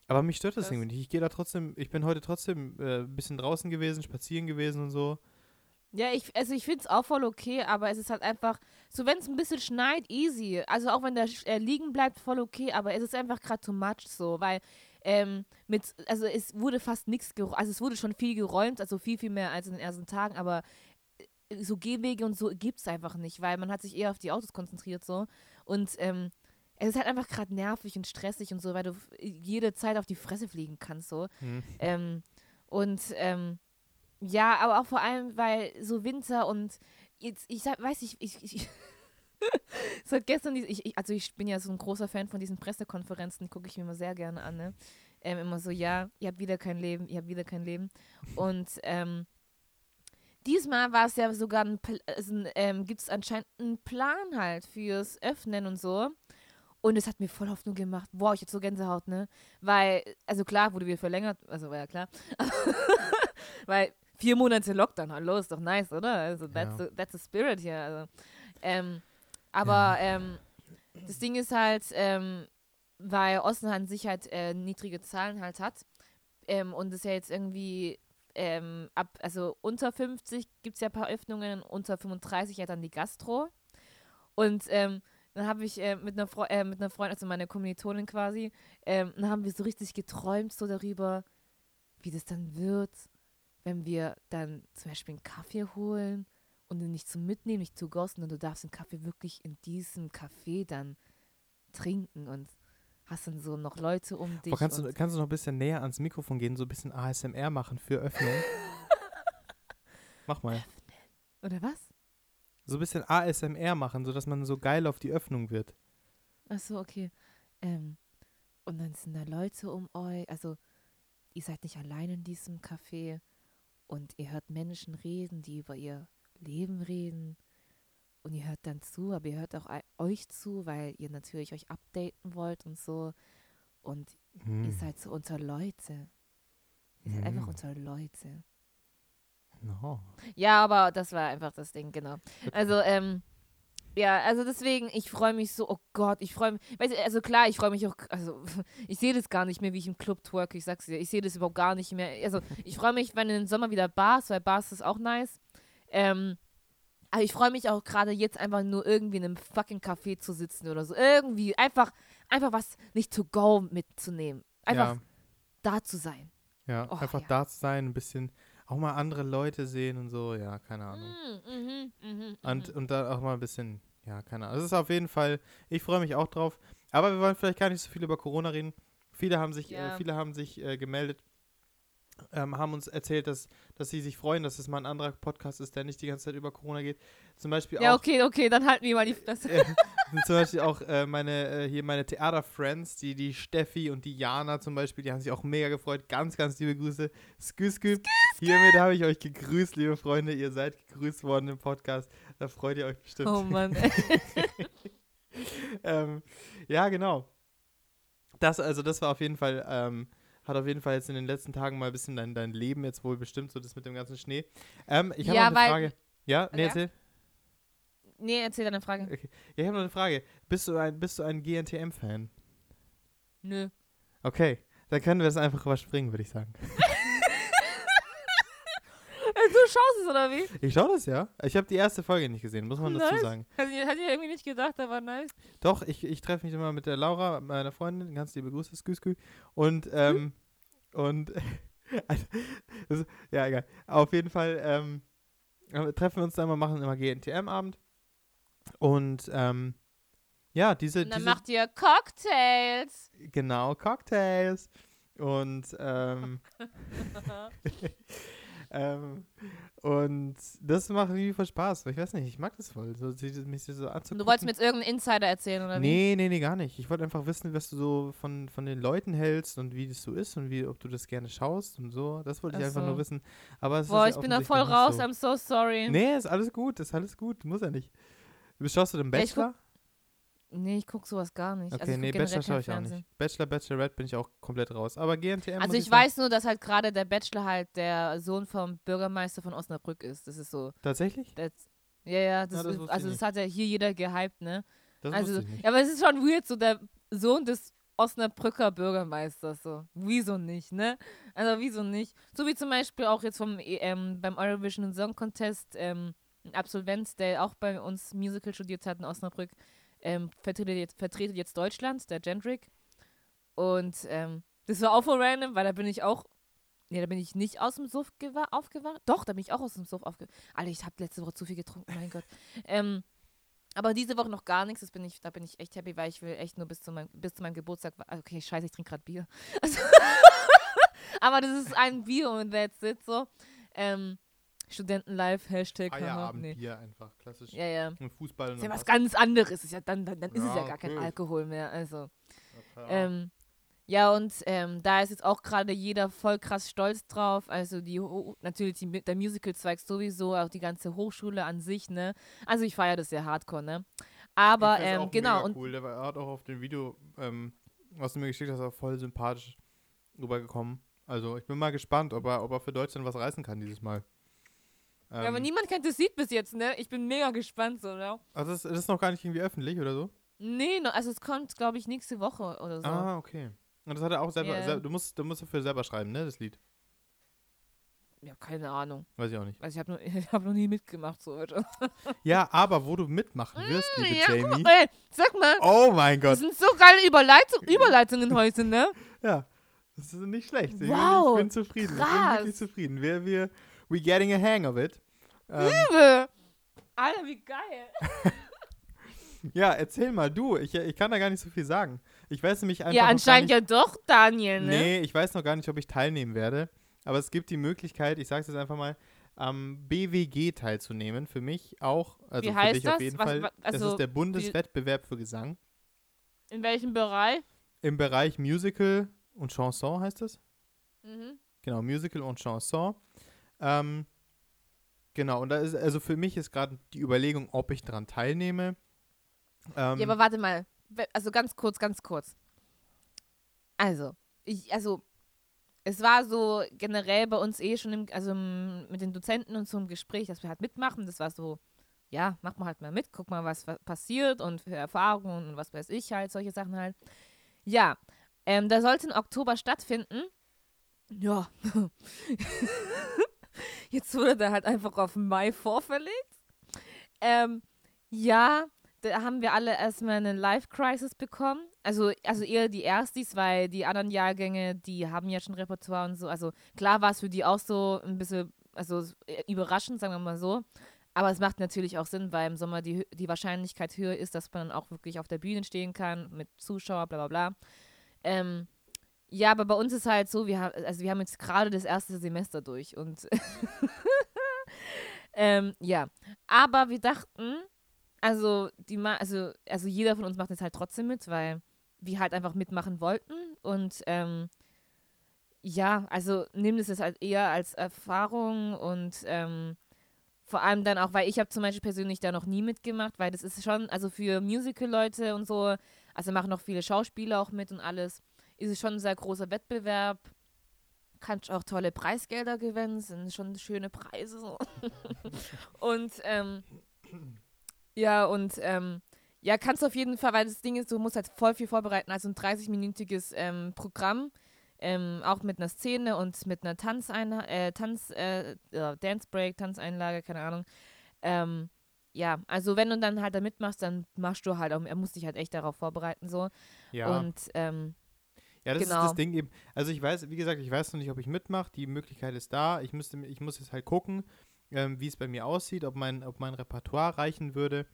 Aber mich stört das Krass. irgendwie nicht. Ich gehe da trotzdem, ich bin heute trotzdem äh, ein bisschen draußen gewesen, spazieren gewesen und so. Ja, ich, also ich finde es auch voll okay, aber es ist halt einfach, so wenn es ein bisschen schneit, easy. Also auch wenn der äh, liegen bleibt, voll okay, aber es ist einfach gerade too much so, weil ähm, mit, also es wurde fast nichts geräumt, also es wurde schon viel geräumt, also viel, viel mehr als in den ersten Tagen, aber äh, so Gehwege und so gibt es einfach nicht, weil man hat sich eher auf die Autos konzentriert so und ähm, es ist halt einfach gerade nervig und stressig und so, weil du jede Zeit auf die Fresse fliegen kannst so. Hm. Ähm, und ähm, ja, aber auch vor allem, weil so Winter und jetzt, ich sag, weiß nicht, ich, ich, so gestern, ich, ich, also ich bin ja so ein großer Fan von diesen Pressekonferenzen, die gucke ich mir immer sehr gerne an, ne? Ähm, immer so, ja, ihr habt wieder kein Leben, ihr habt wieder kein Leben. Und ähm, diesmal war es ja sogar ein, also ähm, gibt es anscheinend einen Plan halt fürs Öffnen und so. Und es hat mir voll Hoffnung gemacht. Boah, ich hatte so Gänsehaut, ne? Weil, also klar, wurde wieder verlängert, also war ja klar. Weil vier Monate Lockdown, hallo, ist doch nice, oder? Also that's, Ja. the, that's the spirit hier. Also. Ähm, aber ähm, das Ding ist halt, ähm, weil Osten an sich halt äh, niedrige Zahlen halt hat ähm, und es ja jetzt irgendwie ähm, ab, also unter 50 gibt es ja ein paar Öffnungen, unter 35 ja dann die Gastro. Und ähm, dann habe ich äh, mit, einer äh, mit einer Freundin, also meine Kommilitonin quasi, ähm, dann haben wir so richtig geträumt so darüber, wie das dann wird, wenn wir dann zum Beispiel einen Kaffee holen und den nicht zum Mitnehmen, nicht zu go, sondern du darfst den Kaffee wirklich in diesem Café dann trinken und hast dann so noch Leute um dich. Boah, kannst, du, und kannst du noch ein bisschen näher ans Mikrofon gehen, so ein bisschen ASMR machen für Öffnung? Mach mal. oder was? So ein bisschen ASMR machen, sodass man so geil auf die Öffnung wird. Ach so, okay. Ähm, und dann sind da Leute um euch. Also, ihr seid nicht allein in diesem Café. Und ihr hört Menschen reden, die über ihr Leben reden. Und ihr hört dann zu, aber ihr hört auch euch zu, weil ihr natürlich euch updaten wollt und so. Und Hm. ihr seid so unter Leute. Ihr seid einfach Hm. unter Leute. No. Ja, aber das war einfach das Ding, genau. Also, ähm, ja, also deswegen, ich freue mich so, oh Gott, ich freue mich, weißt du, also klar, ich freue mich auch, also ich sehe das gar nicht mehr, wie ich im Club twerke, ich sag's dir, ich sehe das überhaupt gar nicht mehr. Also ich freue mich, wenn in den Sommer wieder Bars, weil Bars ist auch nice. Ähm, aber ich freue mich auch gerade jetzt einfach nur irgendwie in einem fucking Café zu sitzen oder so. Irgendwie, einfach, einfach was nicht to go mitzunehmen. Einfach ja, da zu sein. ja. Oh, einfach ja. da zu sein, ein bisschen auch mal andere Leute sehen und so, ja, keine Ahnung. Mm, mhm, mhm, Und, mhm. und da auch mal ein bisschen, ja, keine Ahnung. Das ist auf jeden Fall, ich freue mich auch drauf. Aber wir wollen vielleicht gar nicht so viel über Corona reden. Viele haben sich, Ja. äh, viele haben sich äh, gemeldet, ähm, haben uns erzählt, dass, dass sie sich freuen, dass es mal ein anderer Podcast ist, der nicht die ganze Zeit über Corona geht. Zum Beispiel Ja, auch, okay, okay, dann halten wir mal die Fresse. äh, zum Beispiel auch äh, meine, äh, hier meine Theater-Friends, die, die Steffi und die Jana zum Beispiel, die haben sich auch mega gefreut. Ganz, ganz liebe Grüße. Skü, skü. Hiermit habe ich euch gegrüßt, liebe Freunde. Ihr seid gegrüßt worden im Podcast. Da freut ihr euch bestimmt. Oh Mann. ähm, ja, genau. Das, also das war auf jeden Fall, ähm, hat auf jeden Fall jetzt in den letzten Tagen mal ein bisschen dein, dein Leben jetzt wohl bestimmt, so das mit dem ganzen Schnee. Ähm, ich habe Ja, noch eine weil- Frage. Ja, nee, Ja. erzähl. nee, erzähl deine Frage. Ja, ich habe noch eine Frage. Bist du ein, bist du ein GNTM-Fan? Nö. Okay, dann können wir das einfach überspringen, würde ich sagen. Schaust es, oder wie? Ich schaue das ja. Ich habe die erste Folge nicht gesehen, muss man dazu Nice. sagen. Hätte ich, hätte ich irgendwie nicht gedacht, aber nice. Doch, ich, ich treffe mich immer mit der Laura, meiner Freundin, ganz liebe Grüße, skü, skü. Und, ähm, und, also, ja, egal. Auf jeden Fall, ähm, äh, treffen wir uns dann mal, machen immer GNTM-Abend. Und, ähm, ja, diese, Und dann diese macht ihr Cocktails. genau, Cocktails. Und, ähm, ähm, und das macht irgendwie voll Spaß. Ich weiß nicht, ich mag das voll, so, mich so anzugucken. du wolltest mir jetzt irgendeinen Insider erzählen, oder wie? Nee, nee, nee, gar nicht. Ich wollte einfach wissen, was du so von, von den Leuten hältst und wie das so ist und wie, ob du das gerne schaust und so. Das wollte ich Ach einfach so. nur wissen. Aber es Boah, ist ich ja bin da voll raus, so. I'm so sorry. Nee, ist alles gut, ist alles gut. Muss ja nicht. Schaust du den Bachelor? Nee, ich guck sowas gar nicht. Okay, also ich nee, Bachelor schaue ich auch nicht. Bachelor, Bachelorette bin ich auch komplett raus. Aber GNTM Also ich sagen- weiß nur, dass halt gerade der Bachelor halt der Sohn vom Bürgermeister von Osnabrück ist. Das ist so. Tatsächlich? Das, ja, ja, das, Ja, das ich also das hat ja hier jeder gehypt, ne? Das also, ich nicht. ja, aber es ist schon weird, so der Sohn des Osnabrücker Bürgermeisters, so. Wieso nicht, ne? Also, wieso nicht? So wie zum Beispiel auch jetzt vom EM, beim Eurovision Song Contest, ähm, ein Absolvent, der auch bei uns Musical studiert hat in Osnabrück, ähm, vertretet, jetzt, vertretet jetzt Deutschland, der Gendrick. Und ähm, das war auch voll random, weil da bin ich auch. Nee, da bin ich nicht aus dem Suff gewa- aufgewacht. Doch, da bin ich auch aus dem Suff aufgewacht. Alter, ich habe letzte Woche zu viel getrunken, mein Gott. Ähm, aber diese Woche noch gar nichts. Das bin ich, da bin ich echt happy, weil ich will echt nur bis zu, meinem bis zu meinem Geburtstag. Okay, scheiße, ich trinke gerade Bier. Also aber das ist ein Bier und that's it so. Ähm, Studentenlife, Hashtag. haha, nee. Feierabendbier einfach, klassisch. Ja, ja. Und Fußball Ist ja was ganz anderes. Ist ja dann, dann, dann ist es ja Ja, gar kein okay. Alkohol mehr. Also. Ja. Ähm, ja, und ähm, da ist jetzt auch gerade jeder voll krass stolz drauf. Also die natürlich die, der Musical-Zweig sowieso, auch die ganze Hochschule an sich, ne? Also ich feiere das sehr hardcore, ne? Aber ähm, auch genau, und cool. Der war, hat auch auf dem Video, ähm, was du mir geschickt hast, auch voll sympathisch rübergekommen. Also ich bin mal gespannt, ob er, ob er für Deutschland was reißen kann dieses Mal. Ähm, ja, aber niemand kennt das Lied bis jetzt, ne? Ich bin mega gespannt, so, ne? also das, das ist noch gar nicht irgendwie öffentlich oder so? Nee, no, also es kommt, glaube ich, nächste Woche oder so. Ah, okay. Und das hat er auch selber, Ja. sel- du musst, du musst dafür selber schreiben, ne, das Lied. Ja, keine Ahnung. Weiß ich auch nicht. Also ich habe noch, ich hab noch nie mitgemacht, so, Alter. Ja, aber wo du mitmachen wirst, liebe Mm, Ja, guck Jamie. mal, ey, sag mal, Oh mein das Gott. sind so geile Überleitung, Überleitungen heute, ne? Ja, das ist nicht schlecht. Ich, bin- Wow, ich bin zufrieden. Ich bin krass. wirklich zufrieden. Wir, wir, we getting a hang of it. Ähm, Liebe! Alter, wie geil. ja, erzähl mal, du. Ich, ich kann da gar nicht so viel sagen. Ich weiß nämlich einfach Ja, anscheinend gar ja doch, Daniel, nicht, ne? Nee, ich weiß noch gar nicht, ob ich teilnehmen werde. Aber es gibt die Möglichkeit, ich sage es jetzt einfach mal, am BWG teilzunehmen. Für mich auch. Also Wie für heißt dich auf das? jeden Was- Fall. wa- das also ist der Bundeswettbewerb für Gesang. In welchem Bereich? Im Bereich Musical und Chanson heißt es. Mhm. Genau, Musical und Chanson. Ähm, genau, und da ist, also für mich ist gerade die Überlegung, ob ich daran teilnehme. Ähm, Ja, aber warte mal. Also ganz kurz, ganz kurz. Also, ich, also, es war so generell bei uns eh schon im, also im, mit den Dozenten und so im Gespräch, dass wir halt mitmachen. Das war so, ja, mach mal halt mal mit, guck mal, was, was passiert und für Erfahrungen und was weiß ich halt, solche Sachen halt. Ja, ähm, da sollte im Oktober stattfinden. Ja. Jetzt wurde der halt einfach auf Mai vorverlegt. Ähm, ja, da haben wir alle erstmal eine Life-Crisis bekommen. Also, also eher die Erstis, weil die anderen Jahrgänge, die haben ja schon Repertoire und so. Also klar war es für die auch so ein bisschen, also äh, überraschend, sagen wir mal so. Aber es macht natürlich auch Sinn, weil im Sommer die, die Wahrscheinlichkeit höher ist, dass man auch wirklich auf der Bühne stehen kann mit Zuschauer, bla bla bla. Ähm, ja, aber bei uns ist halt so, wir haben, also wir haben jetzt gerade das erste Semester durch und ähm, ja. Aber wir dachten, also die Ma also, also jeder von uns macht jetzt halt trotzdem mit, weil wir halt einfach mitmachen wollten. Und ähm, ja, also nimm das jetzt halt eher als Erfahrung und ähm, vor allem dann auch, weil ich habe zum Beispiel persönlich da noch nie mitgemacht, weil das ist schon, also für Musical-Leute und so, also machen noch viele Schauspieler auch mit und alles, ist es schon ein sehr großer Wettbewerb. Kannst auch tolle Preisgelder gewinnen, sind schon schöne Preise. So. und ähm, ja, und ähm, ja, kannst du auf jeden Fall, weil das Ding ist, du musst halt voll viel vorbereiten. Also ein 30-minütiges ähm, Programm, ähm, auch mit einer Szene und mit einer Tanzeinlage, äh, Tanz, äh, Dance Break, Tanzeinlage, keine Ahnung. Ähm, ja, also wenn du dann halt da mitmachst, dann machst du halt auch, er muss dich halt echt darauf vorbereiten, so. ja. Und ähm, Ja, das ist Genau. das Ding eben. Also ich weiß, wie gesagt, ich weiß noch nicht, ob ich mitmache. Die Möglichkeit ist da. Ich müsste, ich muss jetzt halt gucken, ähm, wie es bei mir aussieht, ob mein, ob mein Repertoire reichen würde.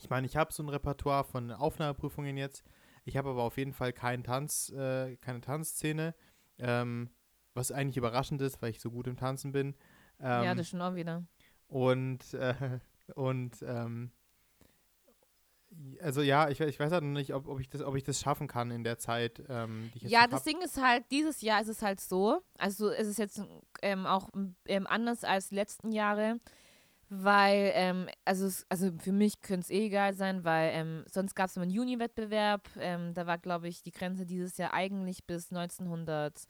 Ich meine, ich habe so ein Repertoire von Aufnahmeprüfungen jetzt. Ich habe aber auf jeden Fall keinen Tanz, äh, keine Tanzszene. Ähm, was eigentlich überraschend ist, weil ich so gut im Tanzen bin. Ähm, ja, das schon auch wieder. und äh, und ähm, also ja, ich, ich weiß halt noch nicht, ob, ob, ich das, ob ich das schaffen kann in der Zeit, ähm, die ich jetzt Ja, das hab. Ding ist halt, dieses Jahr ist es halt so, also es ist jetzt ähm, auch ähm, anders als die letzten Jahre, weil, ähm, also, es, also für mich könnte es eh egal sein, weil ähm, sonst gab es immer einen Juni-Wettbewerb, ähm, da war, glaube ich, die Grenze dieses Jahr eigentlich bis 1907,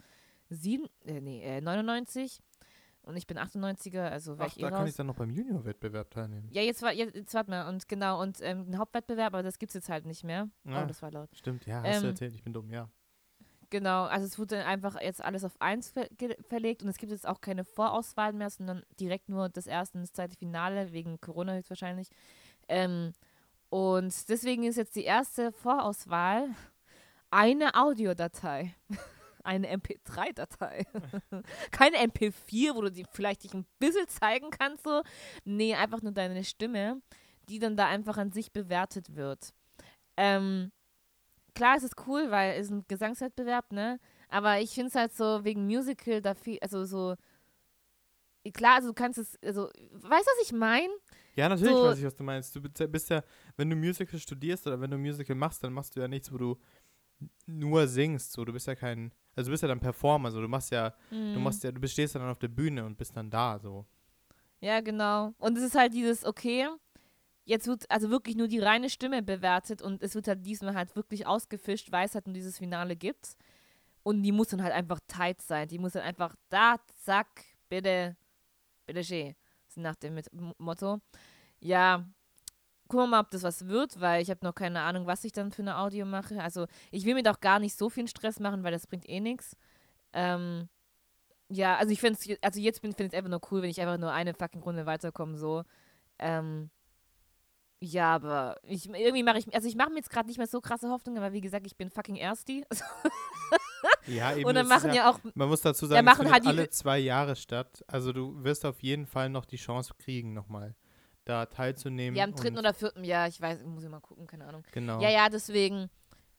äh, nee, äh, 99 und ich bin 98er, also war Ach, ich eh da kann raus. ich dann noch beim Junior-Wettbewerb teilnehmen. Ja, jetzt war, jetzt, jetzt warte mal, und genau, und ähm, ein Hauptwettbewerb, aber das gibt es jetzt halt nicht mehr. Ah. Oh, das war laut. Stimmt, ja, hast du Ähm, erzählt, ich bin dumm, ja. Genau, also es wurde dann einfach jetzt alles auf eins ver verlegt und es gibt jetzt auch keine Vorauswahl mehr, sondern direkt nur das erste und das zweite Finale, wegen Corona höchstwahrscheinlich. Ähm, und deswegen ist jetzt die erste Vorauswahl eine Audiodatei. Eine MP3-Datei. Keine MP4, wo du die vielleicht dich ein bisschen zeigen kannst, so. Nee, einfach nur deine Stimme, die dann da einfach an sich bewertet wird. Ähm, klar, es ist cool, weil es ist ein Gesangswettbewerb, ne? Aber ich finde es halt so wegen Musical da viel, also so. Klar, also du kannst es, also, weißt du, was ich meine? Ja, natürlich so- weiß ich, was du meinst. Du bist ja- wenn du Musical studierst oder wenn du Musical machst, dann machst du ja nichts, wo du nur singst. So, du bist ja kein, also du bist ja dann Performer, so du machst ja, du Mhm. machst ja, du stehst dann auf der Bühne und bist dann da, so. Ja, genau. Und es ist halt dieses, okay, jetzt wird also wirklich nur die reine Stimme bewertet und es wird halt diesmal halt wirklich ausgefischt, weil es halt nur dieses Finale gibt. Und die muss dann halt einfach tight sein. Die muss dann einfach da, zack, bitte, bitte schön. Nach dem Motto. Ja, gucken wir mal, ob das was wird, weil ich habe noch keine Ahnung, was ich dann für eine Audio mache. Also ich will mir doch gar nicht so viel Stress machen, weil das bringt eh nichts. Ähm, ja, also ich finde es, also jetzt finde ich es einfach nur cool, wenn ich einfach nur eine fucking Runde weiterkomme, so. Ähm, ja, aber ich, irgendwie mache ich, also ich mache mir jetzt gerade nicht mehr so krasse Hoffnungen, aber wie gesagt, ich bin fucking Ersti. Ja, eben. Und dann machen ja, ja auch, man muss dazu Ja, sagen, machen es halt alle zwei Jahre statt. Also du wirst auf jeden Fall noch die Chance kriegen, nochmal da teilzunehmen. ja, im dritten oder vierten Jahr, ich weiß, muss ich mal gucken, keine Ahnung. Genau. Ja, ja, deswegen,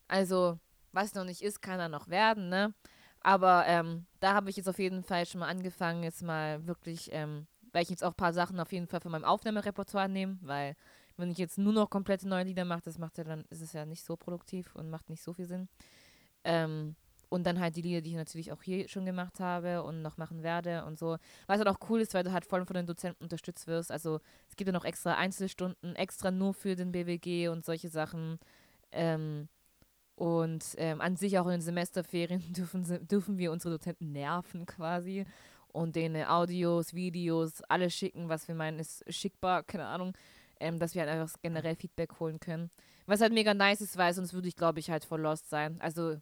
also, was noch nicht ist, kann er noch werden, ne? Aber ähm, da habe ich jetzt auf jeden Fall schon mal angefangen, jetzt mal wirklich, ähm, weil ich jetzt auch ein paar Sachen auf jeden Fall von meinem Aufnahmerepertoire nehme, weil wenn ich jetzt nur noch komplette neue Lieder mache, das macht ja dann, ist es ja nicht so produktiv und macht nicht so viel Sinn. Ähm, und dann halt die Lieder, die ich natürlich auch hier schon gemacht habe und noch machen werde und so. Was halt auch cool ist, weil du halt voll von den Dozenten unterstützt wirst. Also es gibt ja noch extra Einzelstunden, extra nur für den BWG und solche Sachen. Ähm, und ähm, an sich auch in den Semesterferien dürfen, dürfen wir unsere Dozenten nerven quasi und denen Audios, Videos, alles schicken, was wir meinen, ist schickbar, keine Ahnung, ähm, dass wir halt einfach generell Feedback holen können. Was halt mega nice ist, weil sonst würde ich, glaube ich, halt voll lost sein. Also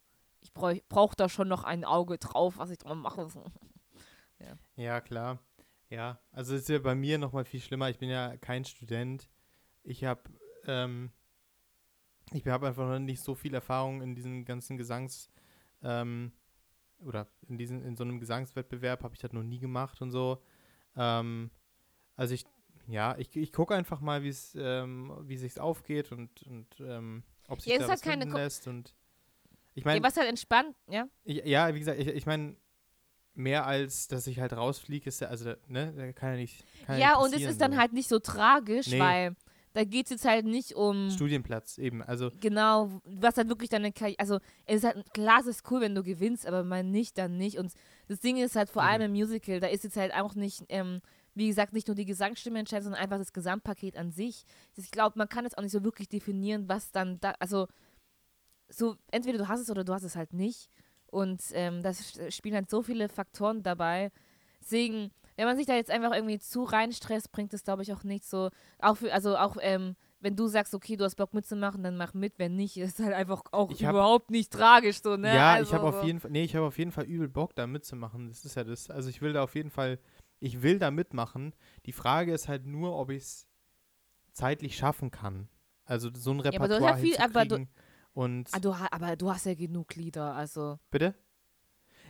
ich brauche brauch da schon noch ein Auge drauf, was ich dran mache. Ja, klar. Ja, also es ist ja bei mir nochmal viel schlimmer. Ich bin ja kein Student. Ich habe ähm, ich habe einfach noch nicht so viel Erfahrung in diesen ganzen Gesangs ähm, oder in diesen in so einem Gesangswettbewerb habe ich das noch nie gemacht und so. Ähm, also ich ja, ich, ich gucke einfach mal, wie es ähm, wie sich's aufgeht und und ähm, ob sich Ja, es da halt was keine lässt und ich Ja, meine, was halt entspannt, ja? ich, ja, wie gesagt, ich, ich meine, mehr als, dass ich halt rausfliege, ist ja, also, ne, da kann ja nicht. Kann Ja, nicht und es ist dann so. halt nicht so tragisch, Nee. weil da geht es jetzt halt nicht um. Studienplatz, eben. Also, Genau, was halt wirklich deine Karriere, also es ist halt, klar, es ist cool, wenn du gewinnst, aber mal nicht, dann nicht. Und das Ding ist halt vor Mhm. allem im Musical, da ist jetzt halt auch nicht, ähm, wie gesagt, nicht nur die Gesangsstimme entscheidend, sondern einfach das Gesamtpaket an sich. Ich glaube, man kann jetzt auch nicht so wirklich definieren, was dann da, also so, entweder du hast es oder du hast es halt nicht. Und ähm, das spielen halt so viele Faktoren dabei. Deswegen, wenn man sich da jetzt einfach irgendwie zu reinstresst, bringt es, glaube ich, auch nicht so. Auch für, also auch, ähm, wenn du sagst, okay, du hast Bock mitzumachen, dann mach mit. Wenn nicht, ist halt einfach auch hab- überhaupt nicht tragisch so, ne? ja, also, ich habe auf so. jeden Fall, nee, ich habe auf jeden Fall übel Bock, da mitzumachen. Das ist ja das. Also, ich will da auf jeden Fall, ich will da mitmachen. Die Frage ist halt nur, ob ich es zeitlich schaffen kann. Also, so ein aber du hast Repertoire ja viel- aber du-. Und, Ah, du, aber du hast ja genug Lieder, also. bitte?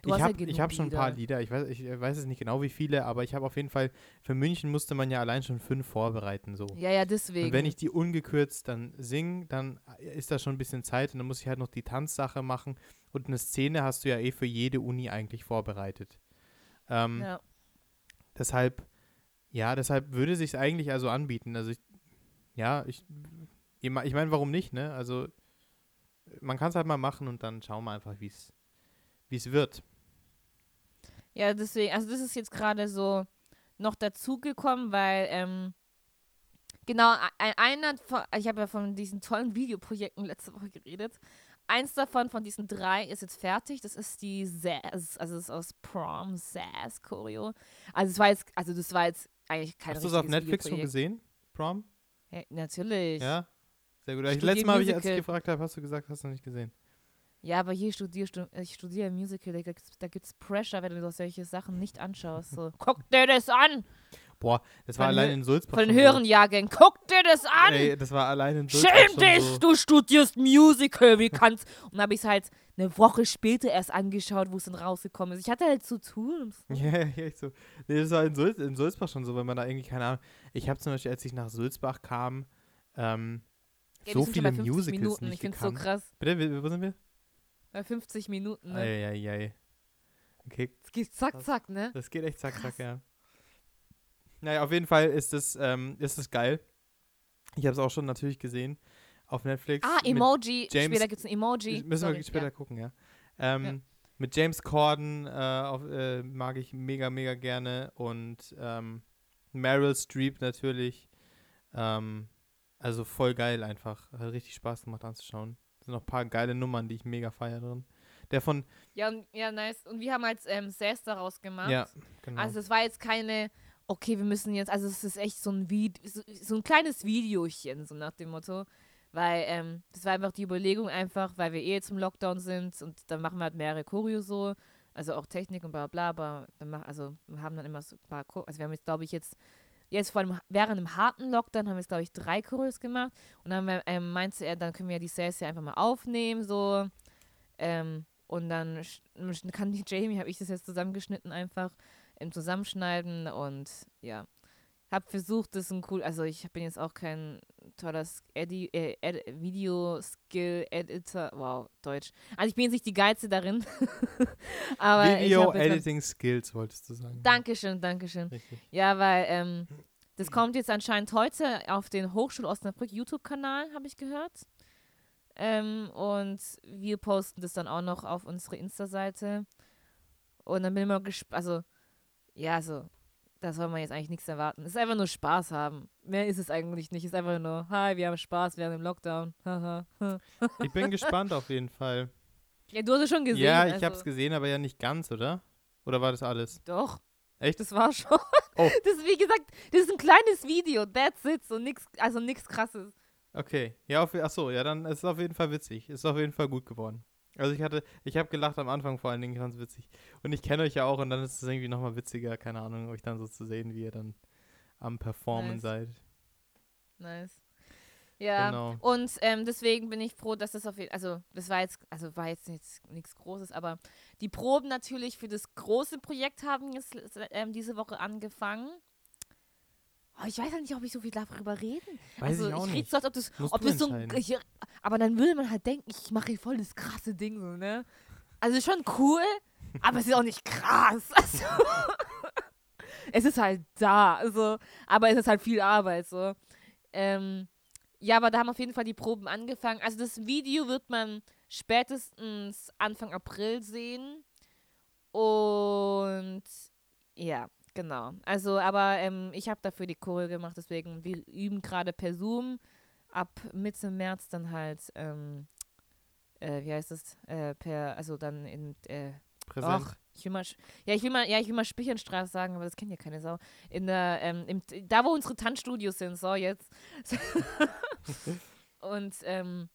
Du ich ja habe genug hab schon ein paar Lieder. Ich weiß, ich äh, weiß es nicht genau, wie viele, aber ich habe auf jeden Fall, für München musste man ja allein schon fünf vorbereiten, so. Ja, ja, deswegen. Und wenn ich die ungekürzt dann singe, dann ist da schon ein bisschen Zeit und dann muss ich halt noch die Tanzsache machen. Und eine Szene hast du ja eh für jede Uni eigentlich vorbereitet. Ähm, Ja. Deshalb, ja, deshalb würde sich eigentlich also anbieten. Also ich, ja, ich, ich meine, warum nicht, ne? Also man kann es halt mal machen und dann schauen wir einfach, wie es es wird. Ja, deswegen, also das ist jetzt gerade so noch dazugekommen, weil, ähm, genau, ein, einer, von, ich habe ja von diesen tollen Videoprojekten letzte Woche geredet. Eins davon, von diesen drei, ist jetzt fertig. Das ist die Zaz, also das ist aus Prom, Zaz Choreo. Also das war jetzt, also das war jetzt eigentlich kein Hast du es auf Netflix schon gesehen? Prom? Ja, natürlich. Ja? Sehr gut. Ich Ich, letztes Mal, hab ich, als ich gefragt habe, hast du gesagt, hast du nicht gesehen. Ja, aber hier studierst du, ich studiere Musical, da gibt's, da gibt's Pressure, wenn du solche Sachen nicht anschaust. So, guck dir das an! Boah, das war Von allein in Sulzbach Von den höheren Jahrgängen, guck dir das so. an! Ey, das war allein in Sulzbach Schäm dich, so. du studierst Musical, wie kannst. Und dann habe ich es halt eine Woche später erst angeschaut, wo es dann rausgekommen ist. Ich hatte halt zu tun. Ja, ja, echt so. Nee, das war in, Sulz, in Sulzbach schon so, wenn man da irgendwie, keine Ahnung. Ich habe zum Beispiel, als ich nach Sulzbach kam, ähm, Ja, so viele bei 50 Musicals Minuten. nicht Ich finde es so gekannt. krass. Bitte, wo sind wir? Bei 50 Minuten, ne? Eieiei. Okay, Es geht zack, krass. zack, ne? das geht echt zack, zack, ja. Naja, auf jeden Fall ist es, ähm, ist es geil. Ich habe es auch schon natürlich gesehen auf Netflix. Ah, Emoji. Später gibt es ein Emoji. Müssen Sorry, wir später ja. gucken, ja. Ähm, Ja. Mit James Corden äh, auf, äh, mag ich mega, mega gerne. Und ähm, Meryl Streep natürlich. Ähm, also voll geil einfach. Hat richtig Spaß gemacht anzuschauen. sind noch ein paar geile Nummern, die ich mega feier drin. Der von, Ja, und, ja, nice. Und wir haben halt ähm, Sass daraus gemacht. ja, genau. Also es war jetzt keine, okay, wir müssen jetzt, also es ist echt so ein Vid so, so ein kleines Videochen, so nach dem Motto. Weil ähm, das war einfach die Überlegung einfach, weil wir eh jetzt im Lockdown sind und dann machen wir halt mehrere Choreo so, also auch Technik und bla bla, aber dann mach, also wir haben dann immer so ein paar, Cho- also wir haben jetzt glaube ich jetzt, jetzt vor allem während dem harten Lockdown haben wir jetzt glaube ich drei Choreos gemacht. Und dann ähm, meinte er, dann können wir die Sales ja einfach mal aufnehmen so. Ähm, und dann kann die Jamie, habe ich das jetzt zusammengeschnitten einfach im Zusammenschneiden und ja, habe versucht, das ein cool, also ich bin jetzt auch kein toller S- Edi äh, Ed Video-Skill-Editor, wow, Deutsch. Also ich bin jetzt nicht die Geilste darin, aber ich Video hab jetzt mal- Editing Skills, wolltest du sagen. Dankeschön, Dankeschön. Richtig. Ja, weil ähm, das kommt jetzt anscheinend heute auf den Hochschul Osnabrück YouTube-Kanal, habe ich gehört. Ähm, und wir posten das dann auch noch auf unsere Insta-Seite. Und dann bin ich mal gespannt. Also, ja, so, da soll man jetzt eigentlich nichts erwarten. Es ist einfach nur Spaß haben. Mehr ist es eigentlich nicht. Es ist einfach nur, hi, wir haben Spaß während dem Lockdown. Haha. Ich bin gespannt auf jeden Fall. ja, du hast es schon gesehen. ja, ich also, habe es gesehen, aber ja nicht ganz, oder? Oder war das alles? Doch. Echt? Das war schon. Oh. Das ist, wie gesagt, das ist ein kleines Video. That's it. So nix, also nichts krasses. Okay. Ja, auf, ach so, ja, dann ist es auf jeden Fall witzig. Ist auf jeden Fall gut geworden. Also ich hatte, ich habe gelacht am Anfang vor allen Dingen, fand's witzig. Und ich kenne euch ja auch und dann ist es irgendwie nochmal witziger, keine Ahnung, euch dann so zu sehen, wie ihr dann am Performen Nice. seid. Nice. Ja, Genau. und ähm, deswegen bin ich froh, dass das auf jeden also das war jetzt, also war jetzt nichts, nichts Großes, aber die Proben natürlich für das große Projekt haben jetzt ähm, diese Woche angefangen. Oh, ich weiß halt nicht, ob ich so viel darüber reden. Weiß also ich auch rede nicht. so, als ob das, Musst ob du das so ein, ich, aber dann würde man halt denken, ich mache hier voll das krasse Ding so, ne? Also schon cool, aber es ist auch nicht krass. Also, es ist halt da, also, aber es ist halt viel Arbeit, so. Ähm, ja, aber da haben auf jeden Fall die Proben angefangen. Also das Video wird man spätestens Anfang April sehen. Und ja, genau. Also, aber ähm, ich habe dafür die Choreo gemacht, deswegen, wir üben gerade per Zoom. Ab Mitte März dann halt, ähm, äh, wie heißt es, äh, per, also dann in, äh, Präsent. Ach, ich will mal, ja, ich will mal, ja, ich will mal Spichenstraße sagen, aber das kennt ja keine Sau. In der, ähm, im, da wo unsere Tanzstudios sind, so jetzt. Und ähm,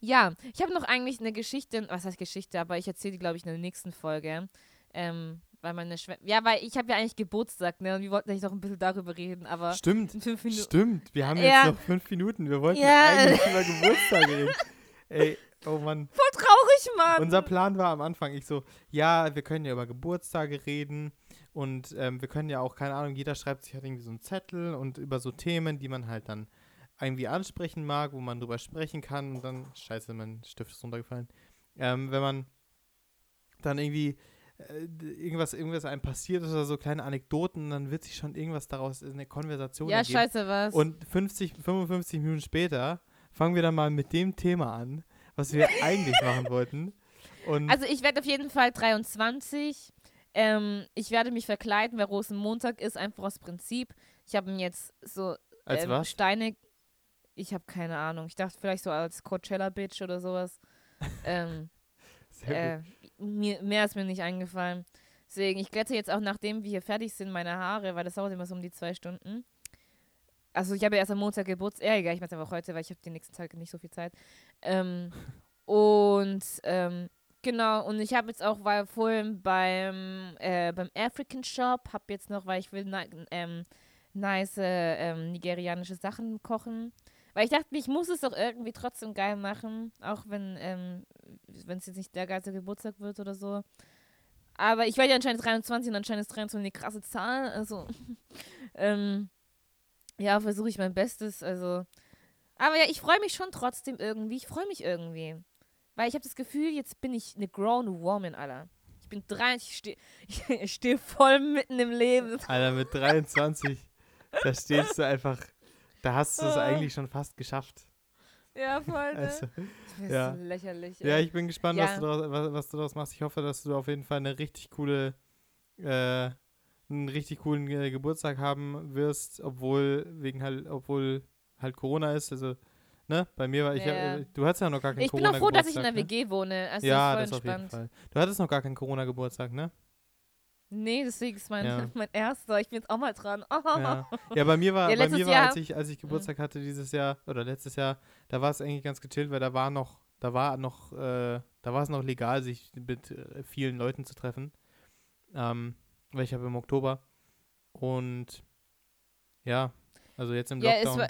ja, ich habe noch eigentlich eine Geschichte, was heißt Geschichte, aber ich erzähle die, glaube ich, in der nächsten Folge. Ähm, weil meine Schwester, ja, weil ich habe ja eigentlich Geburtstag, ne, und wir wollten eigentlich noch ein bisschen darüber reden, aber Stimmt. Stimmt, wir haben Ja. jetzt noch fünf Minuten. Wir wollten Ja. eigentlich über Geburtstag reden. Ey, oh Mann. Voll traurig, Mann! Unser Plan war am Anfang, ich so, ja, wir können ja über Geburtstage reden und ähm, wir können ja auch, keine Ahnung, jeder schreibt sich halt irgendwie so einen Zettel und über so Themen, die man halt dann irgendwie ansprechen mag, wo man drüber sprechen kann und dann, scheiße, mein Stift ist runtergefallen, ähm, wenn man dann irgendwie äh, irgendwas, irgendwas einem passiert oder so, kleine Anekdoten, dann wird sich schon irgendwas daraus in eine Konversation Ja, ergeben. scheiße, was? Und 50, 55 Minuten später fangen wir dann mal mit dem Thema an, was wir eigentlich machen wollten. Und Also ich werde auf jeden Fall 23. Ähm, ich werde mich verkleiden, weil Rosenmontag ist, einfach aus Prinzip. Ich habe mir jetzt so als ähm? Steine. Ich habe keine Ahnung. Ich dachte vielleicht so als Coachella-Bitch oder sowas. ähm, Sehr äh, mir, mehr ist mir nicht eingefallen. Deswegen, ich glätte jetzt auch, nachdem wir hier fertig sind, meine Haare, weil das dauert immer so um die zwei Stunden. Also ich habe ja erst am Montag Geburtstag. Ja, egal, ich mache es einfach heute, weil ich habe den nächsten Tag nicht so viel Zeit. Ähm, und ähm, genau, und ich habe jetzt auch, weil vorhin beim, äh, beim African Shop, habe jetzt noch, weil ich will ähm, nice ähm, nigerianische Sachen kochen. Weil ich dachte ich muss es doch irgendwie trotzdem geil machen, auch wenn ähm, es jetzt nicht der geilste Geburtstag wird oder so. Aber ich werde ja anscheinend 23 und anscheinend ist 23 eine krasse Zahl. Also, ähm, ja, versuche ich mein Bestes. Also, aber ja, ich freue mich schon trotzdem irgendwie. Ich freue mich irgendwie. Weil ich habe das Gefühl, jetzt bin ich eine grown woman, Alter. Ich bin 30, ich stehe steh voll mitten im Leben. Alter, mit 23, da stehst du einfach, da hast du es Ah. eigentlich schon fast geschafft. Ja, voll, ne? Also, das ja. ist lächerlich. ja, ich bin gespannt, Ja. was, du daraus, was, was du daraus machst. Ich hoffe, dass du auf jeden Fall eine richtig coole, äh, einen richtig coolen äh, Geburtstag haben wirst, obwohl wegen halt, obwohl halt Corona ist. Also, ne, bei mir war ich, Ja. ja. äh, du hattest ja noch gar keinen ich bin Corona auch froh, dass ich in der WG wohne. Also ja, das ist das voll auf jeden entspannt. Fall. Du hattest noch gar keinen Corona-Geburtstag, ne? Nee, deswegen ist mein, Ja. mein erster. Ich bin jetzt auch mal dran. Ja. ja, bei mir war, Ja, bei mir war Jahr- als ich, als ich Geburtstag hatte dieses Jahr oder letztes Jahr, da war es eigentlich ganz gechillt, weil da war noch, da war noch, äh, da war es noch legal, sich mit äh, vielen Leuten zu treffen. Ähm, weil ich habe im Oktober und ja, also jetzt im Lockdown. war,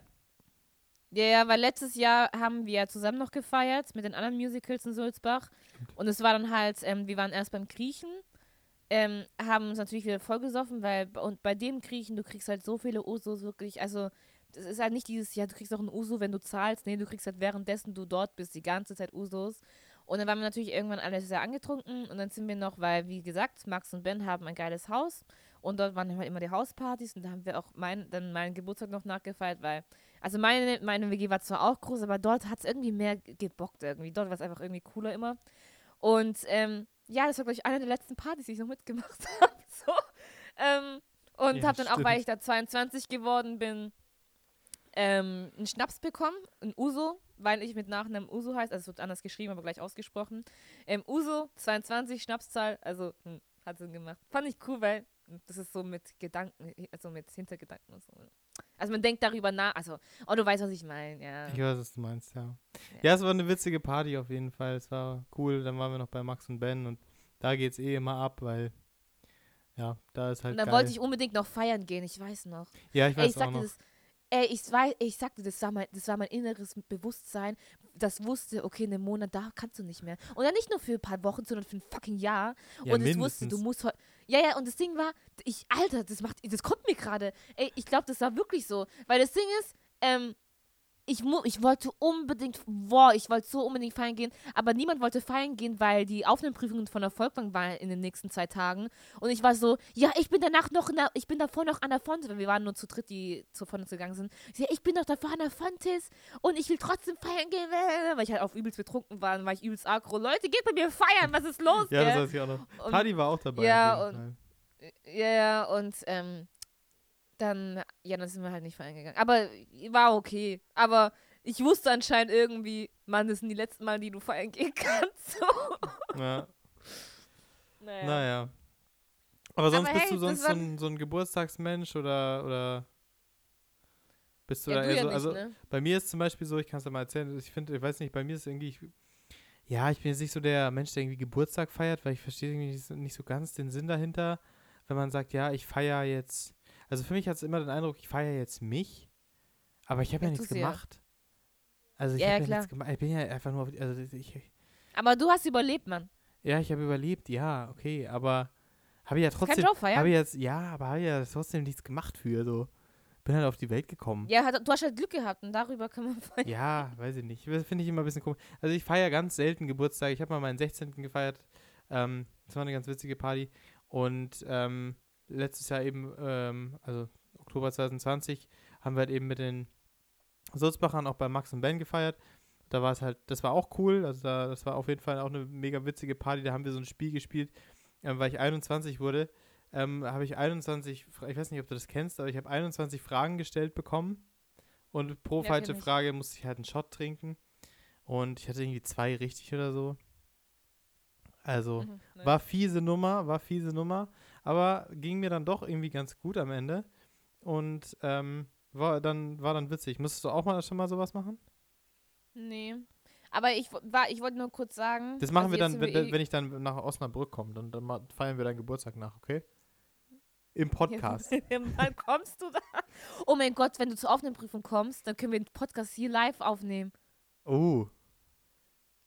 ja, ja, weil letztes Jahr haben wir zusammen noch gefeiert mit den anderen Musicals in Sulzbach. Und es war dann halt, ähm, wir waren erst beim Griechen, ähm, haben uns natürlich wieder vollgesoffen, weil und bei dem Griechen, du kriegst halt so viele Usos wirklich, also das ist halt nicht dieses, ja, du kriegst auch ein Uso, wenn du zahlst, nee, du kriegst halt währenddessen du dort bist, die ganze Zeit Usos. Und dann waren wir natürlich irgendwann alle sehr angetrunken und dann sind wir noch, weil, wie gesagt, Max und Ben haben ein geiles Haus und dort waren halt immer die Hauspartys und da haben wir auch mein, dann meinen Geburtstag noch nachgefeiert, weil, also meine, meine WG war zwar auch groß, aber dort hat es irgendwie mehr ge- gebockt irgendwie. Dort war es einfach irgendwie cooler immer. Und ähm, ja, das war, glaube ich, eine der letzten Partys, die ich noch mitgemacht habe. So. Ähm, und Ja, habe dann auch, weil stimmt. ich da 22 geworden bin, ähm, einen Schnaps bekommen, ein Uso, weil ich mit Nachnamen Uso heißt, also es wird anders geschrieben, aber gleich ausgesprochen. Ähm, Uso, 22, Schnapszahl, also hm, hat Sinn gemacht. Fand ich cool, weil das ist so mit Gedanken, also mit Hintergedanken und so. Also man denkt darüber nach, also, oh, du weißt, was ich meine, ja. ich weiß, was du meinst, ja. Ja. Ja, es war eine witzige Party auf jeden Fall. Es war cool. Dann waren wir noch bei Max und Ben und da geht's eh immer ab, weil ja, da ist halt Und dann geil. wollte ich unbedingt noch feiern gehen, ich weiß noch. ja, ich Ey, weiß ich auch sagte noch. das, ey, ich, weiß, ich sagte, das war, mein, das war mein inneres Bewusstsein, das wusste, okay, in einem Monat, da kannst du nicht mehr. Und dann nicht nur für ein paar Wochen, sondern für ein fucking Jahr. Ja, und es wusste, du musst heute. Ja, ja, und das Ding war, ich, Alter, das macht, das kommt mir gerade. Ey, ich glaube, das war wirklich so. Weil das Ding ist, ähm, ich, mu ich wollte unbedingt, boah, ich wollte so unbedingt feiern gehen, aber niemand wollte feiern gehen, weil die Aufnahmeprüfungen von der Volkwang waren in den nächsten zwei Tagen. Und ich war so, ja, ich bin danach noch, der, ich bin davor noch an der Fontes, weil wir waren nur zu dritt, die zu Fontes gegangen sind. Ich, so, ja, ich bin doch davor an der Fontes und ich will trotzdem feiern gehen, weil ich halt auf übelst betrunken war, dann war ich übelst aggro. Leute, geht bei mir feiern, was ist los, Ja, das gell? weiß ich auch noch. Und- Party war auch dabei. Ja, und- ja, und ähm, dann, ja, dann sind wir halt nicht feiern gegangen. Aber war okay. Aber ich wusste anscheinend irgendwie, Mann, das sind die letzten Mal, die du feiern gehen kannst. Ja, Naja. naja. Aber sonst Aber bist hey, du sonst so ein, so ein Geburtstagsmensch oder, oder bist du Ja, da eher ja so, nicht, also ne? bei mir ist zum Beispiel so, ich kann es dir mal erzählen, ich finde, ich weiß nicht, bei mir ist irgendwie, ich, ja, ich bin jetzt nicht so der Mensch, der irgendwie Geburtstag feiert, weil ich verstehe irgendwie nicht so, nicht so ganz den Sinn dahinter, wenn man sagt, ja, ich feiere jetzt, also für mich hat es immer den Eindruck, ich feiere jetzt mich, aber ich habe ja, Ja, nichts ja. gemacht. Also ich Ja, habe ja, ja nichts gemacht, ich bin ja einfach nur, auf, also ich, Aber du hast überlebt, Mann. ja, ich habe überlebt, ja, okay, aber habe ich ja trotzdem, Joe feiern. habe ich jetzt, ja, aber habe ich ja trotzdem nichts gemacht für, so. Bin halt auf die Welt gekommen. Ja, hat, du hast halt Glück gehabt und darüber kann man feiern. Ja, weiß ich nicht. Das finde ich immer ein bisschen komisch. Also ich feiere ganz selten Geburtstag. Ich habe mal meinen 16. gefeiert, Ähm, das war eine ganz witzige Party. Und ähm, letztes Jahr eben, ähm, also Oktober 2020, haben wir halt eben mit den Sulzbachern auch bei Max und Ben gefeiert. Da war es halt, das war auch cool. Also da, das war auf jeden Fall auch eine mega witzige Party. Da haben wir so ein Spiel gespielt, ähm, weil ich 21 wurde. Ähm, habe ich 21, Fra- ich weiß nicht, ob du das kennst, aber ich habe 21 Fragen gestellt bekommen. Und pro Ja, falsche. Frage musste ich halt einen Shot trinken. Und ich hatte irgendwie zwei richtig oder so. Also, Mhm, nice. war fiese Nummer, war fiese Nummer, aber ging mir dann doch irgendwie ganz gut am Ende und ähm, war dann war dann witzig. Musstest du auch mal schon mal sowas machen? Nee. Aber ich, war, ich wollte nur kurz sagen. Das machen also wir dann, wenn, eh- wenn ich dann nach Osnabrück komme, dann, dann feiern wir deinen Geburtstag nach, okay? Im Podcast. Wann kommst du da? Oh mein Gott, wenn du zur Aufnahmeprüfung kommst, dann können wir den Podcast hier live aufnehmen. Oh,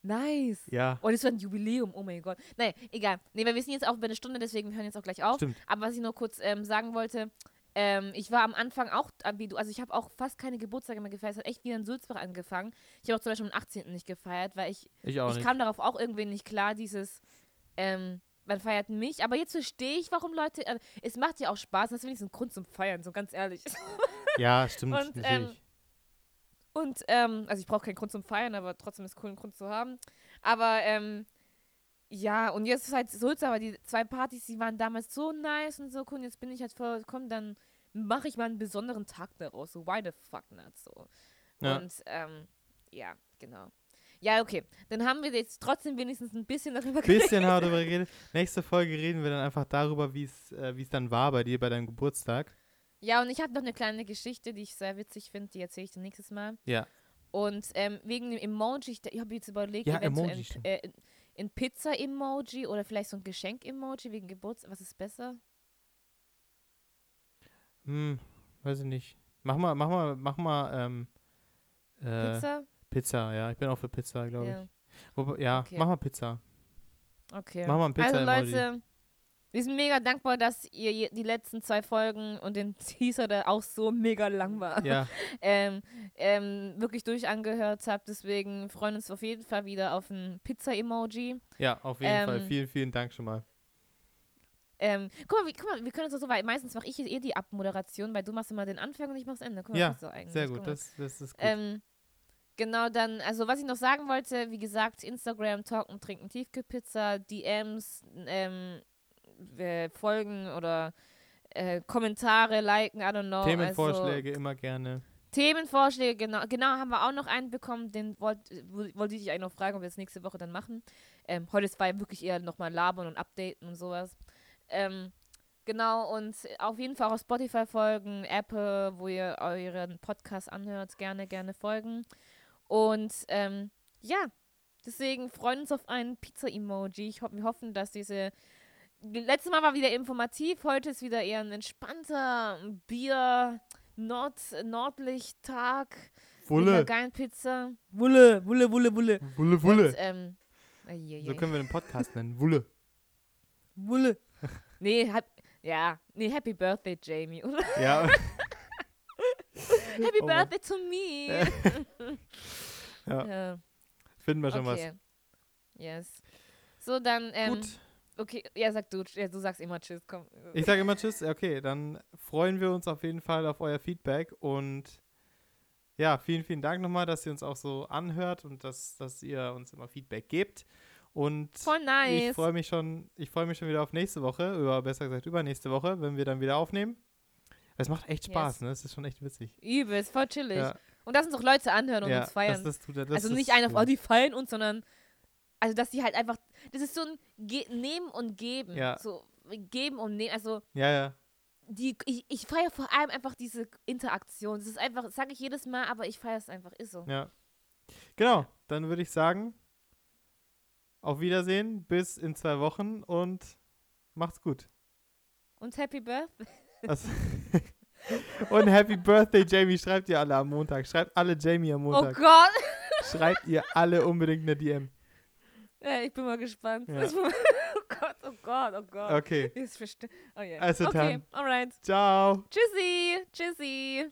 Nice. ja, Oh, das wird ein Jubiläum. Oh mein Gott. Nein, egal. Nee, weil wir sind jetzt auch bei einer Stunde, deswegen wir hören jetzt auch gleich auf. stimmt. Aber was ich nur kurz ähm, sagen wollte, ähm, ich war am Anfang auch, äh, wie du, also ich habe auch fast keine Geburtstage mehr gefeiert. Es hat echt wieder in Sulzbach angefangen. Ich habe auch zum Beispiel am 18. nicht gefeiert, weil ich, Ich ich kam darauf auch irgendwie nicht klar, dieses, ähm, man feiert mich. Aber jetzt verstehe ich, warum Leute, äh, es macht ja auch Spaß. Das ist wenigstens ein Grund zum Feiern, so ganz ehrlich. Ja, stimmt, Und, natürlich. Und, ähm, also ich brauche keinen Grund zum Feiern, aber trotzdem ist es cool, einen Grund zu haben. Aber, ähm, ja, und jetzt ist halt Sulz, aber die zwei Partys, die waren damals so nice und so cool. Und jetzt bin ich halt voll, komm, dann mache ich mal einen besonderen Tag daraus. So, why the fuck not? So. Ja. Und, ähm, ja, genau. Ja, okay. Dann haben wir jetzt trotzdem wenigstens ein bisschen darüber Bisschen haben wir darüber geredet. Nächste Folge reden wir dann einfach darüber, wie äh, wie es dann war bei dir bei deinem Geburtstag. Ja, und ich habe noch eine kleine Geschichte, die ich sehr witzig finde, die erzähle ich dann nächstes Mal. Ja. Und ähm, wegen dem Emoji, ich, ich habe jetzt überlegt, Ja, Emoji, ein, äh, ein, Pizza-Emoji oder vielleicht so ein Geschenk-Emoji wegen Geburtstag. Was ist besser? Hm, weiß ich nicht. Mach mal, mach mal, mach mal ähm, äh, Pizza? Pizza, ja. Ich bin auch für Pizza, glaube Ja. ich. Wobei, ja, Okay. mach mal Pizza. Okay. Mach mal ein also Pizza-Emoji. Leute, wir sind mega dankbar, dass ihr die letzten zwei Folgen und den Teaser, der auch so mega lang war, Ja, ähm, ähm, wirklich durchangehört habt. Deswegen freuen uns auf jeden Fall wieder auf ein Pizza-Emoji. ja, auf jeden Fall. Ähm, Vielen, vielen Dank schon mal. Ähm, guck, mal, wie, guck mal, wir können uns so weit. Meistens mache ich eh die Abmoderation, weil du machst immer den Anfang und ich mache das Ende. Guck mal, Ja, eigentlich. Sehr gut, das, das ist gut. Ähm, genau, dann, also was ich noch sagen wollte, wie gesagt, Instagram, Talken, Trinken, Tiefkühlpizza, DMs, ähm, äh, Folgen oder äh, Kommentare, liken, I don't know. Themenvorschläge immer gerne. Also, Themenvorschläge, genau, genau, haben wir auch noch einen bekommen, den wollte wollt ich dich eigentlich noch fragen, ob wir das nächste Woche dann machen. Ähm, heute war ja wirklich eher nochmal labern und updaten und sowas. Ähm, genau, und auf jeden Fall auch auf Spotify folgen, Apple, wo ihr euren Podcast anhört, gerne, gerne folgen. Und ähm, ja, deswegen freuen uns auf ein Pizza-Emoji. Ich ho wir hoffen, dass diese. Letztes Mal war wieder informativ, heute ist wieder eher ein entspannter Bier, Nord Nordlicht-Tag. Mit einer Wulle, geilen Pizza. Wulle, Wulle, Wulle, Wulle. Wulle, Und, Wulle. ähm, ai, ai, So ai. können wir den Podcast nennen. Wulle. Wulle. nee, hab, ja, nee, Happy Birthday, Jamie, oder? Ja, Happy Oh. Birthday to me. Ja. ja. finden wir schon Okay. Yes. So, dann, was. ähm, Gut. Okay, ja, sag du, ja, du sagst immer Tschüss, komm. Ich sage immer Tschüss. Okay, dann freuen wir uns auf jeden Fall auf euer Feedback und ja, vielen, vielen Dank nochmal, dass ihr uns auch so anhört und dass, dass ihr uns immer Feedback gebt. Und Voll ich nice. freue mich schon, ich freue mich schon wieder auf nächste Woche, über besser gesagt übernächste Woche, wenn wir dann wieder aufnehmen. Es macht echt Spaß, Yes. ne? Es ist schon echt witzig. Übelst, voll chillig. Ja, Und dass uns auch Leute anhören und ja uns feiern. Das, das tut, das also ist nicht einer, oh, die feiern uns, sondern also dass die halt einfach, das ist so ein Ge Nehmen und Geben. Ja. So geben und nehmen. Also Ja, ja. die, ich, ich feiere vor allem einfach diese Interaktion. Das ist einfach, sage ich jedes Mal, aber ich feiere es einfach, ist so. Ja. Genau, dann würde ich sagen, auf Wiedersehen, bis in zwei Wochen und macht's gut. Und Happy Birthday. Also und Happy Birthday, Jamie. Schreibt ihr alle am Montag. Schreibt alle Jamie am Oh Montag. Gott. Schreibt ihr alle unbedingt eine DM. Ja, ich bin mal gespannt. Ja. Ich bin mal, oh Gott, oh Gott, oh Gott. Okay. Ist verste- oh, yeah. Also okay, dann. alright. Ciao. Tschüssi. Tschüssi.